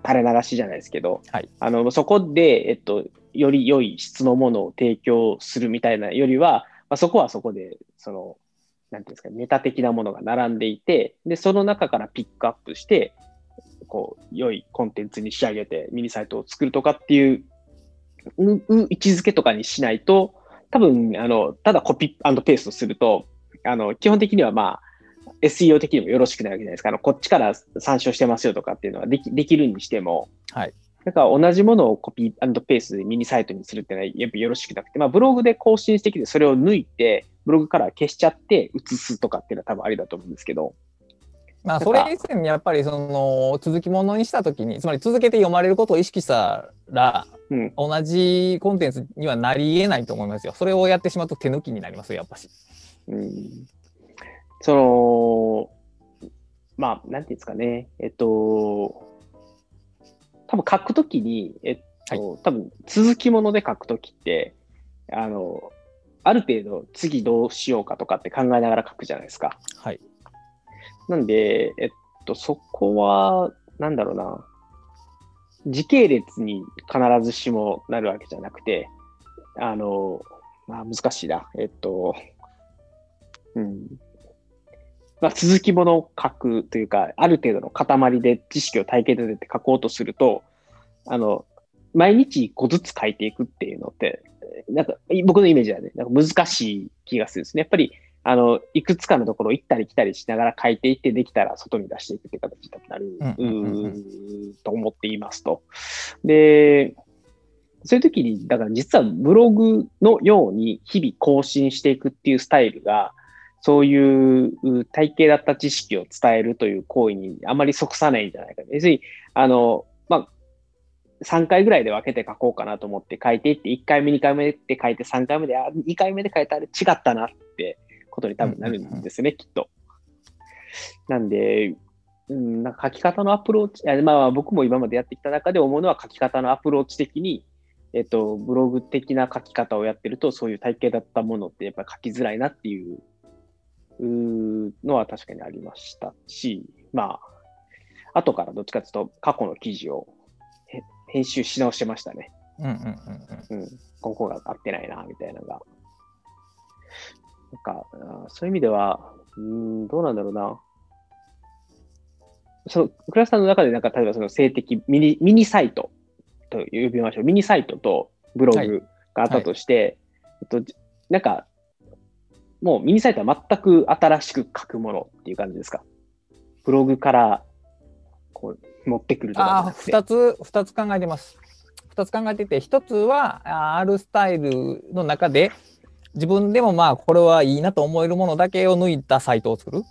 垂れ流しじゃないですけど、はいあのそこで、えっと、より良い質のものを提供するみたいなよりは、まあ、そこはそこで、その、なんていうんですか、メタ的なものが並んでいて、で、その中からピックアップして、こう、良いコンテンツに仕上げてミニサイトを作るとかっていう、うう位置づけとかにしないと、多分、あの、ただコピーペーストすると、あの、基本的にはまあ、SEO 的にもよろしくないわけじゃないですか。あのこっちから参照してますよとかっていうのはできできるにしても、はい。だから同じものをコピーペースでミニサイトにするっていうのはやっぱよろしくなくて、まあ、ブログで更新してきてそれを抜いて、ブログから消しちゃって移すとかっていうのは多分ありだと思うんですけど、まあそれ以前にやっぱりその続きものにしたときにつまり続けて読まれることを意識したらうん、同じコンテンツにはなり得ないと思いますよ。それをやってしまうと手抜きになりますよやっぱし。うん、その、まあ、なんていうんですかね、えっと、多分書くときに、えっと、多分続きもので書くときって、あの、ある程度次どうしようかとかって考えながら書くじゃないですか。はい。なんで、えっと、そこは、なんだろうな、時系列に必ずしもなるわけじゃなくて、あの、まあ、難しいな。えっと、うん。まあ、続きものを書くというか、ある程度の塊で知識を体系立てて書こうとすると、あの、毎日一個ずつ書いていくっていうのって、なんか、僕のイメージはね、なんか難しい気がするんですね。やっぱり、あの、いくつかのところを行ったり来たりしながら書いていって、できたら外に出していくって形になる、と思っていますと。で、そういう時に、だから実はブログのように日々更新していくっていうスタイルが、そういう体系だった知識を伝えるという行為にあまり即さないんじゃないか。要するに、あの、まあ、3回ぐらいで分けて書こうかなと思って書いていって、1回目、2回目で書いて、3回目で、あ、2回目で書いたら違ったなってことに多分なるんですよね、きっと。なんで、うん、なんか書き方のアプローチ、あまあまあ僕も今までやってきた中で思うのは書き方のアプローチ的に、えっと、ブログ的な書き方をやってると、そういう体系だったものってやっぱり書きづらいなっていうのは確かにありましたし、まあ、後からどっちかというと過去の記事をへ編集し直してましたね。うんうんうんうん。うん、ここが合ってないな、みたいなのが。なんか、そういう意味では、うーん、どうなんだろうな。その、クラスターの中で、なんか、例えばその性的ミニ、ミニサイトと呼びましょう。ミニサイトとブロはいグがあったとして、えっと、じなんか、もうミニサイトは全く新しく書くものっていう感じですか？ブログから、こう、持ってくるとかじゃああなくて。2つ2つ考えてます。2つ考えてて1つは R スタイルの中で自分でもまあこれはいいなと思えるものだけを抜いたサイトを作る。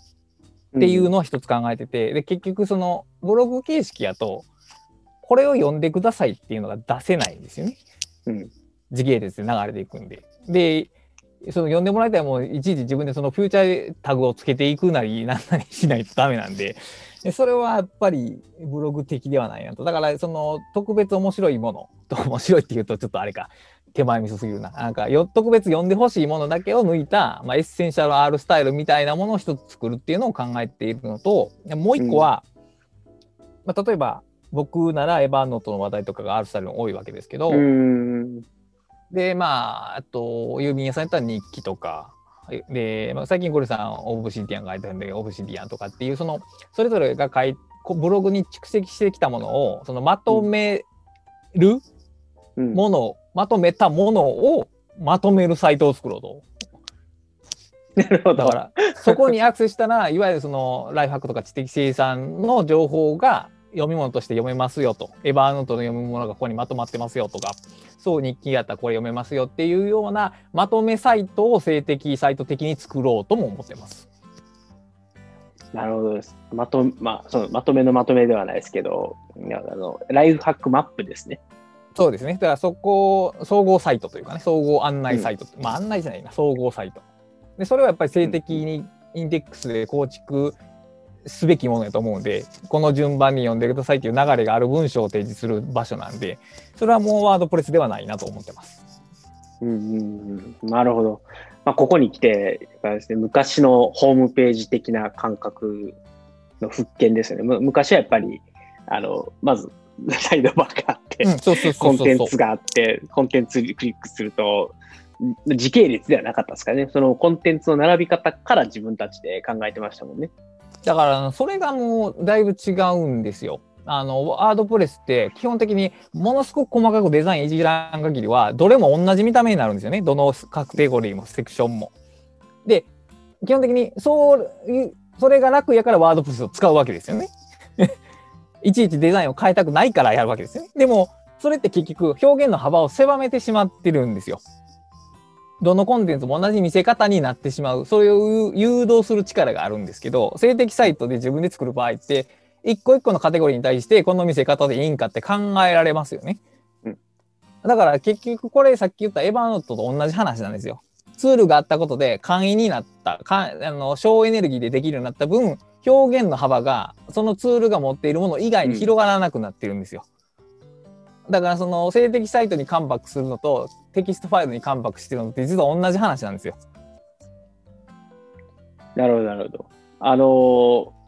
っていうのを一つ考えてて、で結局そのブログ形式やとこれを読んでくださいっていうのが出せないんですよね。うん。時系列で流れていくんで。でその読んでもらいたいもういちいち自分でそのフューチャータグをつけていくなりなんなりしないとダメなんで。でそれはやっぱりブログ的ではないなと。だからその特別面白いものと面白いっていうとちょっとあれか手前味噌すぎるな。なんかよ特別読んでほしいものだけを抜いた、まあ、エッセンシャル R スタイルみたいなものを一つ作るっていうのを考えているのともう一個は、まあ、例えば僕なら Evernote の話題とかが R スタイルの多いわけですけど。で、まあ、あと、郵便屋さんやったら日記とか、で、まあ、最近ゴリさん、 Obsidian が書いてるんで、 Obsidian とかっていう、その、それぞれが書いこブログに蓄積してきたものを、その、まとめるうん。もの、まとめたものをまとめるサイトを作ろうと。なるほど。だから、そこにアクセスしたら、いわゆるそのライフハックとか知的生産の情報が読み物として読めますよと、エヴァーノートの読み物がここにまとまってますよとか、そう日記やったらこれ読めますよっていうようなまとめサイトを性的サイト的に作ろうとも思ってます。なるほどです。まとまあ、そのまとめのまとめではないですけど、あのライフハックマップですね。そうですね。だからそこ、総合サイトというかね、総合案内サイト、まあ案内じゃないな、総合サイト。で、それはやっぱり性的にインデックスで構築すべきものやと思うんで、この順番に読んでくださいっていう流れがある文章を提示する場所なんで、それはもうワードプレスではないなと思ってます。うんうんうん、なるほど。まあ、ここに来て、ね、昔のホームページ的な感覚の復権ですよね。む昔はやっぱり、あの、まず、サイドバーがあって、コンテンツがあって、コンテンツにクリックすると、ん時系列ではなかったですからね。そのコンテンツの並び方から自分たちで考えてましたもんね。だから、それがもうだいぶ違うんですよ。あの、ワードプレスって基本的にものすごく細かくデザインいじらん限りは、どれも同じ見た目になるんですよね。どのカテゴリーもセクションも。で、基本的にそう、それが楽やからワードプレスを使うわけですよね。いちいちデザインを変えたくないからやるわけですよね。でも、それって結局表現の幅を狭めてしまってるんですよ。どのコンテンツも同じ見せ方になってしまう。それを誘導する力があるんですけど、性的サイトで自分で作る場合って、一個一個のカテゴリーに対してこの見せ方でいいんかって考えられますよね。うんだから結局これさっき言ったエヴァノートと同じ話なんですよ。ツールがあったことで簡易になった、かあの省エネルギーでできるようになった分、表現の幅がそのツールが持っているもの以外に広がらなくなってるんですよ。だからその静的サイトにカムバックするのとテキストファイルにカムバックしてるのって実は同じ話なんですよ。なるほど、なるほど。あのー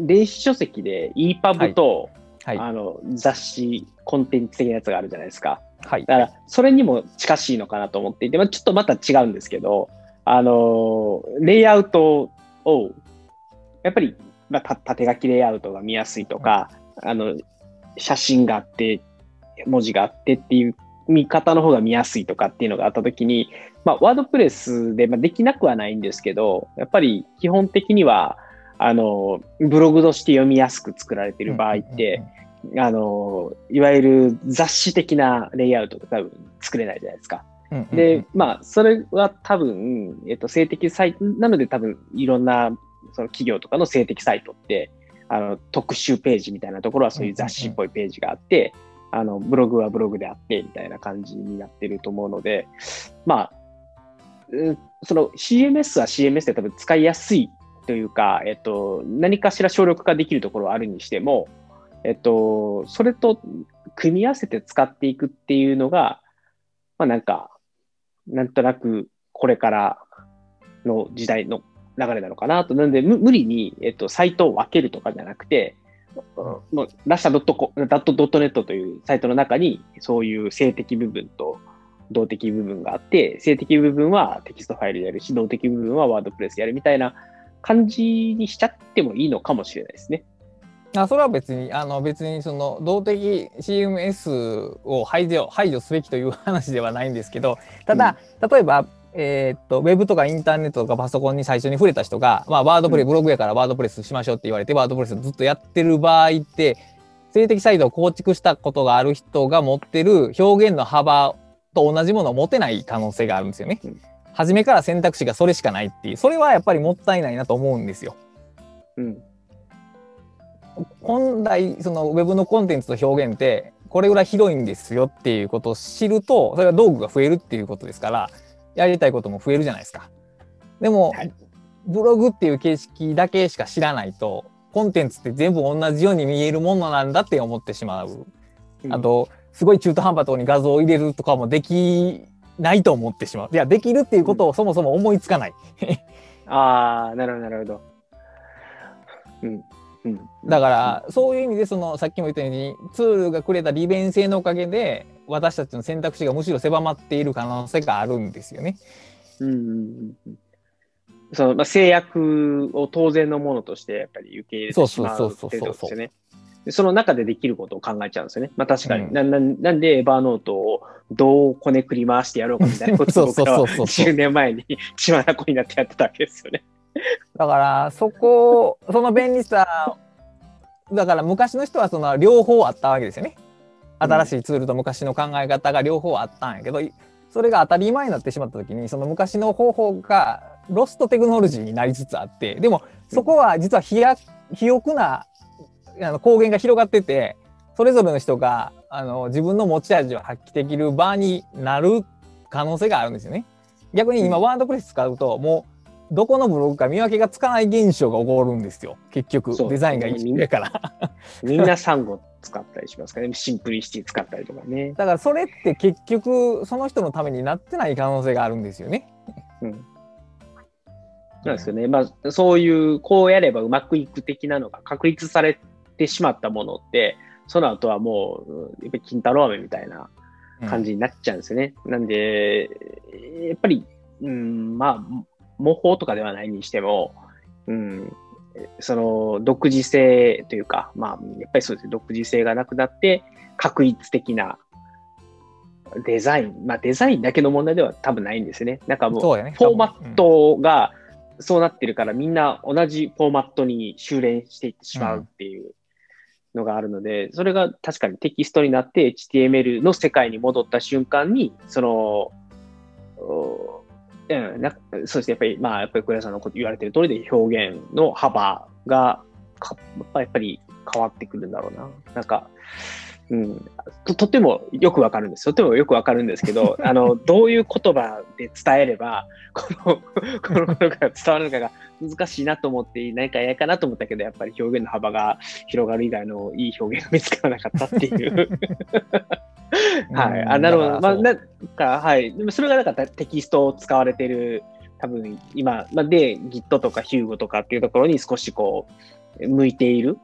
電子書籍で EPUB と、はい。あの雑誌、コンテンツ的なやつがあるじゃないですか。はい。だから、それにも近しいのかなと思っていて、まあ、ちょっとまた違うんですけど、あのーレイアウトを、やっぱり、まあ、た縦書きレイアウトが見やすいとか、あの、写真があって、文字があってっていう見方の方が見やすいとかっていうのがあったときに、まあ、ワードプレスで、まあ、できなくはないんですけど、やっぱり基本的には、あの、ブログとして読みやすく作られている場合って、あの、いわゆる雑誌的なレイアウトって多分作れないじゃないですか。で、まあ、それは多分、えっと、性的サイト、なので多分、いろんな、その企業とかの性的サイトって、あの、特集ページみたいなところはそういう雑誌っぽいページがあって、あの、ブログはブログであって、みたいな感じになってると思うので、まあ、うんその CMS は CMS で多分使いやすいというか、えっと、何かしら省力化できるところはあるにしても、えっと、それと組み合わせて使っていくっていうのが、まあなんか、なんとなくこれからの時代の流れなのかなと。なんで、む無理に、えっと、サイトを分けるとかじゃなくて、もう、ラッシャドットコ、ダットドットネットというサイトの中に、そういう性的部分と動的部分があって、性的部分はテキストファイルでやるし、動的部分はワードプレスやるみたいな感じにしちゃってもいいのかもしれないですね。あそれは別にあの別にその動的 CMS を排除排除すべきという話ではないんですけどただ、例えば、えーっとウェブとかインターネットとかパソコンに最初に触れた人が、まあ、ワードプレスうんブログやからワードプレスしましょうって言われてワードプレスをずっとやってる場合って性的サイトを構築したことがある人が持ってる表現の幅と同じものを持てない可能性があるんですよね。うん初めから選択肢がそれしかないっていうそれはやっぱりもったいないなと思うんですよ。うん。本来そのウェブのコンテンツと表現ってこれぐらい広いんですよっていうことを知るとそれは道具が増えるっていうことですからやりたいことも増えるじゃないですか。でも、はいブログっていう形式だけしか知らないとコンテンツって全部同じように見えるものなんだって思ってしまう。あとすごい中途半端なところに画像を入れるとかもできないと思ってしまう。いやできるっていうことをそもそも思いつかない。ああ、なるほど、なるほど。うん。うん。だからそういう意味でそのさっきも言ったようにツールがくれた利便性のおかげで私たちの選択肢がむしろ狭まっている可能性があるんですよね。うんうんうんうんそのまあ、制約を当然のものとしてやっぱり受け入れてしまうっていうところですよね。でその中でできることを考えちゃうんですよね。まあ確かに、うんなななんでエバーノートをどうこねくり回してやろうかみたいなことを僕らは10年前に血眼になってやってたわけですよね。だからそこその便利さだから昔の人はその両方あったわけですよね。新しいツールと昔の考え方が両方あったんやけど、それが当たり前になってしまった時にその昔の方法がロストテクノロジーになりつつあってでもそこは実は肥沃なあの高原が広がっててそれぞれの人があの自分の持ち味を発揮できる場になる可能性があるんですよね。逆に今、ワードプレス使うともうどこのブログか見分けがつかない現象が起こるんですよ。結局デザインが一緒やから。みんなサンゴ使ったりしますかね。シンプリシティ使ったりとかね。だからそれって結局その人のためになってない可能性があるんですよね。うん。なんですよね、まあ、そういうこうやればうまくいく的なのが確立されてしまったものってその後はもう、やっぱり金太郎飴みたいな感じになっちゃうんですよね。うん、なんで、やっぱり、うん、まあ、模倣とかではないにしても、うん、その独自性というか、まあ、やっぱりそうですね、独自性がなくなって、確一的なデザイン、まあデザインだけの問題では多分ないんですよね。なんかもう、ね、フォーマットがそうなってるから、みんな同じフォーマットに修練していってしまうっていうのがあるので、それが確かにテキストになって HTML の世界に戻った瞬間に、その、うん、なそうですね、やっぱり、まあ、やっぱり倉さんのこと言われてる通りで表現の幅がかやっぱり変わってくるんだろうな。なんか、うん、ととてもよくわかるんです。とてもよくわかるんですけど、あの、どういう言葉で伝えれば、この、このことが伝わるのかが難しいなと思って、何か嫌かなと思ったけど、やっぱり表現の幅が広がる以外のいい表現が見つからなかったっていう。はい。あ、なるほど。まあ、なんか、はい。でもそれがなんかテキストを使われてる、多分今、まあ、で、Git とか Hugo とかっていうところに少しこう、向いている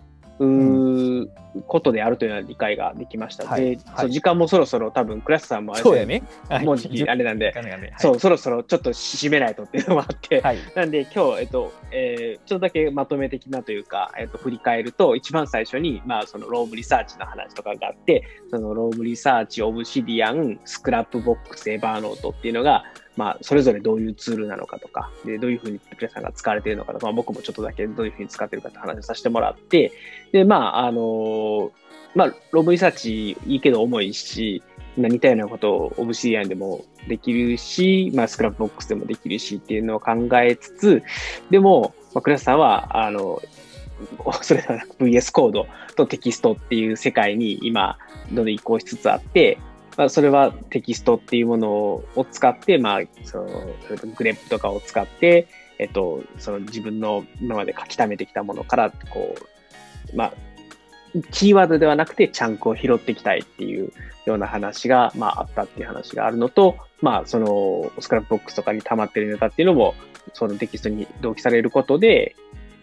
うことであるとい。うような理解ができました。はい、で、はい、時間もそろそろ多分、クラスさんもあれそうやね。もう時期あれなんで、そう、そろそろちょっと締めないとっていうのもあって、なんで今日、えっと、えー、ちょっとだけまとめ的なというか、えっと、振り返ると、一番最初に、まあ、その Roam Research の話とかがあって、その Roam Research、Obsidian、Scrapbox、Evernote っていうのが、まあ、それぞれどういうツールなのかとか、でどういうふうに皆さんが使われているのかとか、まあ、僕もちょっとだけどういうふうに使っているかって話をさせてもらって、で、まあ、あのまあ、 Roam Research いいけど重いし、似たようなことを Obsidian でもできるし、まあ、 Scrapbox でもできるしっていうのを考えつつ、でも、まあ、倉下さんは、あの、それではなく VS コードとテキストっていう世界に今、どんどん移行しつつあって、まあ、それはテキストっていうものを使って、まあ、その、 grep とかを使って、えっと、その自分の今まで書き溜めてきたものから、こう、まあ、キーワードではなくてチャンクを拾っていきたいっていうような話が、まあ、あったっていう話があるのと、まあ、その、 Scrapbox とかに溜まってるネタっていうのも、そのテキストに同期されることで、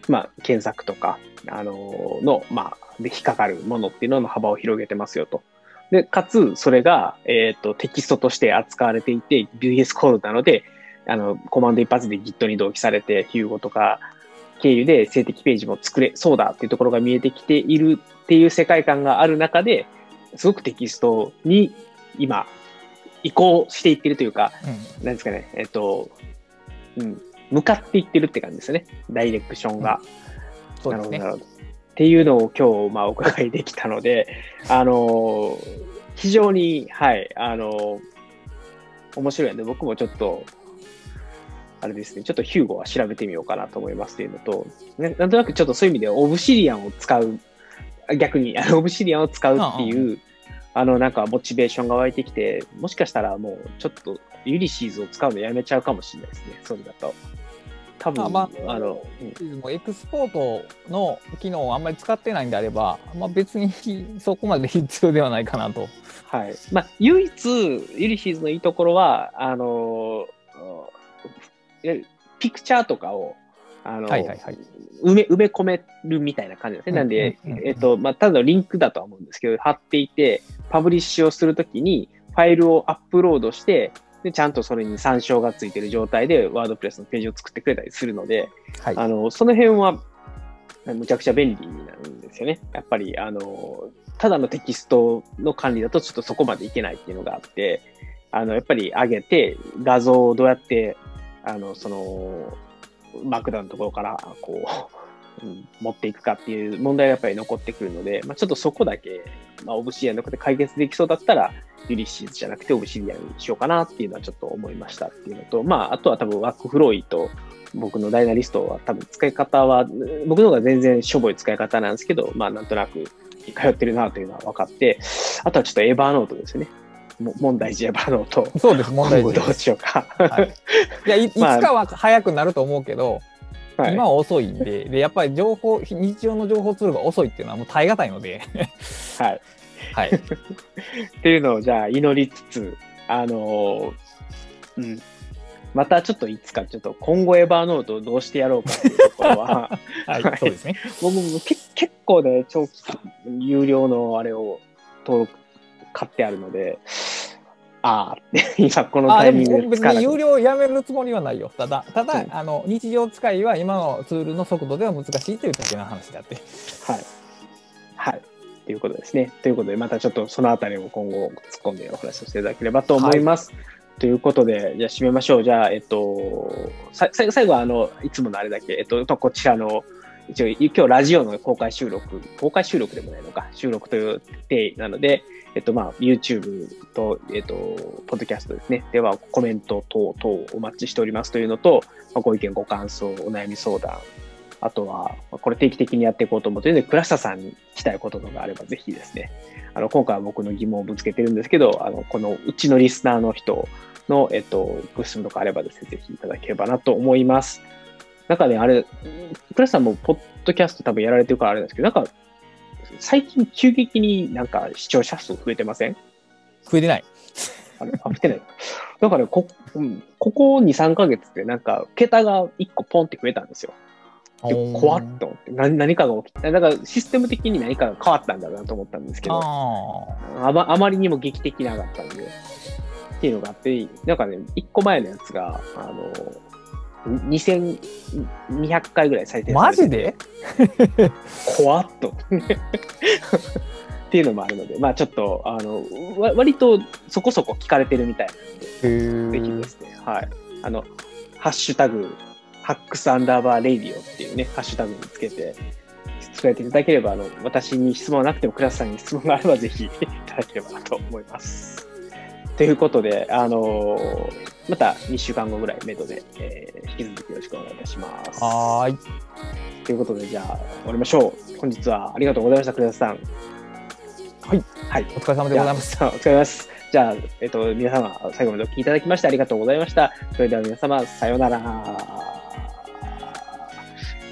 まあ、検索とか、あの、の、まあ、で引っかかるものっていうのの幅を広げてますよと。で、かつ、それが、えっ、ー、と、テキストとして扱われていて、VS Code なので、あの、コマンド一発で Git に同期されて、 Hugo とか経由で静的ページも作れそうだっていうところが見えてきているっていう世界観がある中で、すごくテキストに今、移行していってるというか、うん、なんですかね、えっ、ー、と、うん、向かっていってるって感じですね。ダイレクションが。うん、なるほど、なるほど。っていうのを今日、まあ、お伺いできたので、あの非常に、はい、あの面白いので、僕もちょっと、あれですね、ちょっとヒューゴは調べてみようかなと思いますというのと、なんとなくちょっとそういう意味でオブシリアンを使う、逆にあのオブシリアンを使うっていう、あの、なんかモチベーションが湧いてきて、もしかしたらもうちょっとユリシーズを使うのやめちゃうかもしれないですね、それだと。多分、まあ、あの、うん、エクスポートの機能をあんまり使ってないんであれば、まあ、別にそこまで必要ではないかなと。はい。まあ、唯一、ユリシーズのいいところは、あの、ピクチャーとかを、あの、はいはいはい、埋め、埋め込めるみたいな感じですね。なんで、えっと、まあ、ただのリンクだとは思うんですけど、貼っていて、パブリッシュをするときに、ファイルをアップロードして、で、ちゃんとそれに参照がついてる状態で、ワードプレスのページを作ってくれたりするので、はい、あの、その辺は、むちゃくちゃ便利になるんですよね。やっぱり、あの、ただのテキストの管理だとちょっとそこまでいけないっていうのがあって、あの、やっぱり上げて、画像をどうやって、あの、その、マークダウンのところから、こう、うん持っていくかっていう問題がやっぱり残ってくるので、まあ、ちょっとそこだけ、まあ、オブシディアンの中で解決できそうだったら、ユリシーズじゃなくてオブシディアンにしようかなっていうのはちょっと思いましたっていうのと、まあ、あとは多分ワークフロイと僕のダイナリストは多分使い方は、僕の方が全然しょぼい使い方なんですけど、まあ、なんとなく通ってるなというのは分かって、あとはちょっとエバーノートですよね。も問題児エバーノート。そうです、問題今後どう。しようか。はいいやい いつまあかは早くなると思うけど、はい今は遅いんででやっぱり情報日常の情報ツールが遅いっていうのはもう耐え難いので、はい。はい、っていうのをじゃあ祈りつつ、あのーうん。またちょっといつかちょっと今後エバーノートをどうしてやろうかっていうところは、はいはいそうですね。僕もけ結構ね、長期間有料のあれを登録買ってあるので、ああ 今このタイミングも別で使わなくに有料やめるつもりはないよ。ただ、ただ、うんあの日常使いは今のツールの速度では難しいというだけの話であって。はい。はい。ということですね。ということで、またちょっとそのあたりを今後突っ込んでお話ししていただければと思います。ということで、じゃあ締めましょう。じゃあ、えっと、さ最最後は、あの、いつものあれだけ、えっと、こちらの、一応、今日ラジオの公開収録、公開収録でもないのか、収録という定なので、えっと、まあ、YouTube と、えっと、ポッドキャストですね。では、コメント等々お待ちしておりますというのと、まあ、ご意見、ご感想、お悩み相談、あとは、これ定期的にやっていこうと思っているので、倉下さんに聞きたいこととかあれば、ぜひですね、あの、今回は僕の疑問をぶつけてるんですけど、あの、このうちのリスナーの人の、えっと、ご質問とかあればですね、ぜひいただければなと思います。なんかね、あれ、倉下さんもポッドキャスト多分やられてるからあれなんですけど、なんか、最近急激になんか視聴者数増えてません？増えてない。あれ、あ、増えてない。だからこ、うん、ここ2、3ヶ月でなんか、桁が1個ポンって増えたんですよ。で怖っと思って何何かが起きた。だからシステム的に何かが変わったんだろうなと思ったんですけど、ああまあまりにも劇的に上がったんで、っていうのがあって、なんかね、1個前のやつが、あの、2200回ぐらい再生ーマジで？怖っと。っていうのもあるので、まあちょっと、あの、わ割とそこそこ聞かれてるみたいなので、ぜひですね、はい。あの、ハッシュタグ、ハックスアンダーバーレイディオっていうね、ハッシュタグにつけて、つぶやいていただければ、あの、私に質問はなくても、クラスさんに質問があれば、ぜひいただければなと思います。ということで、あのまた2週間後ぐらい目処で、えー引き続きよろしくお願いいたします。はーい。ということで、じゃあ、終わりましょう。本日はありがとうございました、クラスさん。はい。はい。お疲れ様でございます。じゃあお疲れ様です。じゃあ、えっと、皆様、最後までお聞きいただきましてありがとうございました。それでは皆様、さようなら。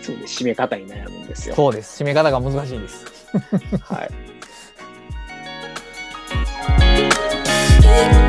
そうです、締め方に悩むんですよ。そうです。締め方が難しいです。はい。You.